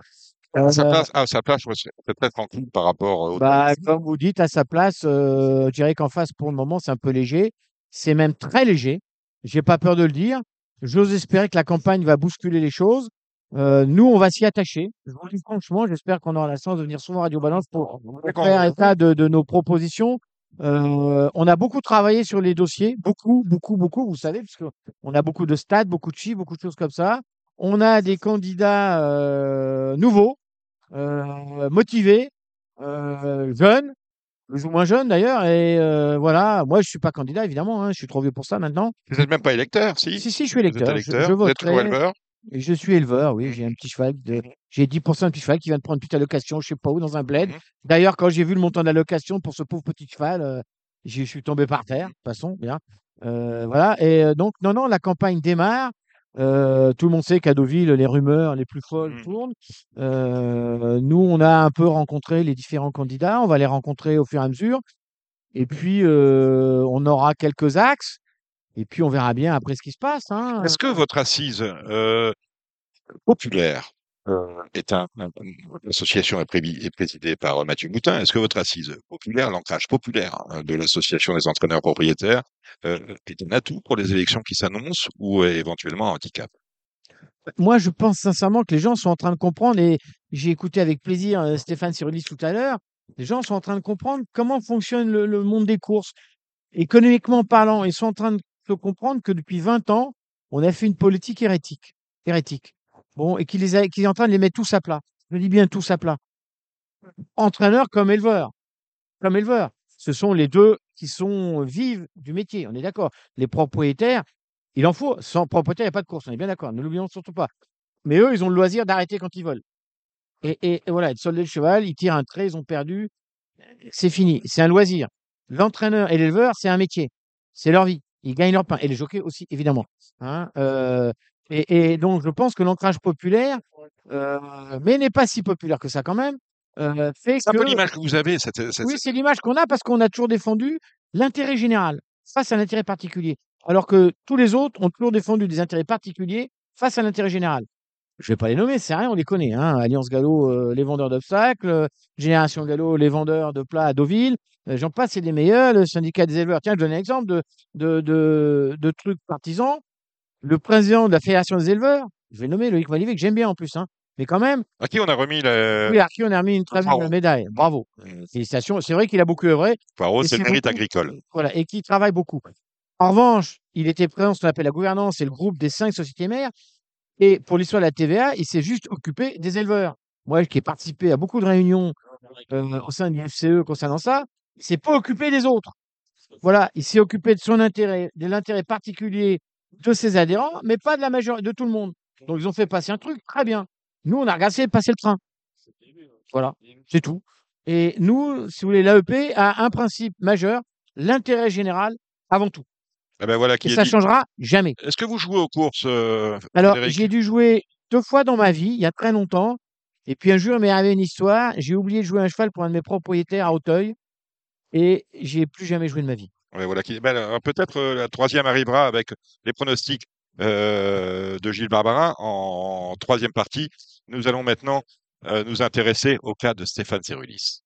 À sa Euh, place, à sa place, serais très tranquille par rapport au. bah, comme vous dites, à sa place, je dirais qu'en face, pour le moment, c'est un peu léger. C'est même très léger. J'ai pas peur de le dire. J'ose espérer que la campagne va bousculer les choses. Euh, nous, on va s'y attacher. Je vous dis franchement, j'espère qu'on aura la chance de venir souvent à Radio Balance pour D'accord. faire état de, de nos propositions. Euh, on a beaucoup travaillé sur les dossiers, beaucoup, beaucoup, beaucoup, vous savez, parce qu'on a beaucoup de stades, beaucoup de chiffres, beaucoup de choses comme ça. On a des candidats euh, nouveaux, euh, motivés, euh, jeunes, plus ou moins jeunes d'ailleurs. Et euh, voilà, moi je suis pas candidat évidemment, hein, je suis trop vieux pour ça maintenant. Vous n'êtes même pas électeur, si? Si, si, je suis Vous êtes électeur. Je, électeur, je vous êtes éleveur? Et Je suis éleveur, oui, j'ai un petit cheval. De... J'ai 10% de petit cheval qui vient de prendre une petite allocation, je sais pas où, dans un bled. Mhm. D'ailleurs, quand j'ai vu le montant de l'allocation pour ce pauvre petit cheval, euh, je suis tombé par terre, de toute façon, bien. Euh, voilà, et euh, donc, non, non, la campagne démarre. Euh, tout le monde sait qu'à Deauville, les rumeurs les plus folles Mhm. tournent. Euh, nous, on a un peu rencontré les différents candidats, on va les rencontrer au fur et à mesure. Et puis, euh, on aura quelques axes, et puis on verra bien après ce qui se passe. Hein. Est-ce que votre assise populaire euh, est un, l'association est, présidée par euh, Mathieu Moutin. Est-ce que votre assise populaire, l'ancrage populaire hein, de l'association des entraîneurs propriétaires, euh, est un atout pour les élections qui s'annoncent ou est éventuellement un handicap? Moi, je pense sincèrement que les gens sont en train de comprendre, et j'ai écouté avec plaisir euh, Stéphane Cyrulis tout à l'heure, les gens sont en train de comprendre comment fonctionne le, le monde des courses. Économiquement parlant, ils sont en train de comprendre que depuis 20 ans, on a fait une politique hérétique. hérétique. Bon, et qu'il les a- qu'il est en train de les mettre tous à plat. Je dis bien tous à plat. Entraîneurs comme éleveurs. Comme éleveurs. Ce sont les deux qui sont vives du métier, on est d'accord. Les propriétaires, il en faut. Sans propriétaire, il n'y a pas de course, on est bien d'accord. Ne l'oublions surtout pas. Mais eux, ils ont le loisir d'arrêter quand ils veulent. Et, voilà, de solder le cheval, ils tirent un trait, ils ont perdu. C'est fini. C'est un loisir. L'entraîneur et l'éleveur, c'est un métier. C'est leur vie. Ils gagnent leur pain. Et les jockeys aussi, évidemment. Hein, euh, et, et donc, je pense que l'ancrage populaire, euh, mais n'est pas si populaire que ça quand même, euh, fait C'est un que... peu l'image que vous avez. Cette, cette- Oui, c'est l'image qu'on a parce qu'on a toujours défendu l'intérêt général face à l'intérêt particulier. Alors que tous les autres ont toujours défendu des intérêts particuliers face à l'intérêt général. Je vais pas les nommer, c'est rien, on les connaît. Hein. Alliance Gallo, euh, les vendeurs d'obstacles, euh, Génération Gallo, les vendeurs de plats à Deauville. Euh, J'en passe, c'est les meilleurs. Le syndicat des éleveurs. Tiens, je donne un exemple de, de, de, de trucs partisans. Le président de la Fédération des éleveurs, je vais le nommer Loïc Malivé, que j'aime bien en plus. Hein. Mais quand même, à qui on a remis le oui, à qui on a remis une très belle médaille. Bravo. Félicitations. C'est vrai qu'il a beaucoup œuvré. Poirot, c'est le mérite beaucoup- agricole. Voilà, et qui travaille beaucoup. En revanche, il était présent dans ce qu'on appelle la gouvernance et le groupe des cinq sociétés mères. Et pour l'histoire de la TVA, il s'est juste occupé des éleveurs. Moi, qui ai participé à beaucoup de réunions euh, au sein du FCE concernant ça, il s'est pas occupé des autres. Voilà, il s'est occupé de son intérêt, de l'intérêt particulier de ses adhérents, mais pas de la majorité, de tout le monde. Donc ils ont fait passer un truc, très bien. Nous, on a regardé passer le train. Voilà, c'est tout. Et nous, si vous voulez, l'AEP a un principe majeur, l'intérêt général avant tout. Eh ben voilà qui Et ça dit. changera jamais. Est-ce que vous jouez aux courses, euh, Alors, j'ai dû jouer deux fois dans ma vie, il y a très longtemps. Et puis un jour, il m'est arrivé une histoire. J'ai oublié de jouer un cheval pour un de mes propriétaires à Auteuil. Et j'ai plus jamais joué de ma vie. Voilà ben, euh, Peut-être euh, la troisième arrivera avec les pronostics euh, de Gilles Barbarin en troisième partie. Nous allons maintenant nous intéresser au cas de Stéphane Cerulis.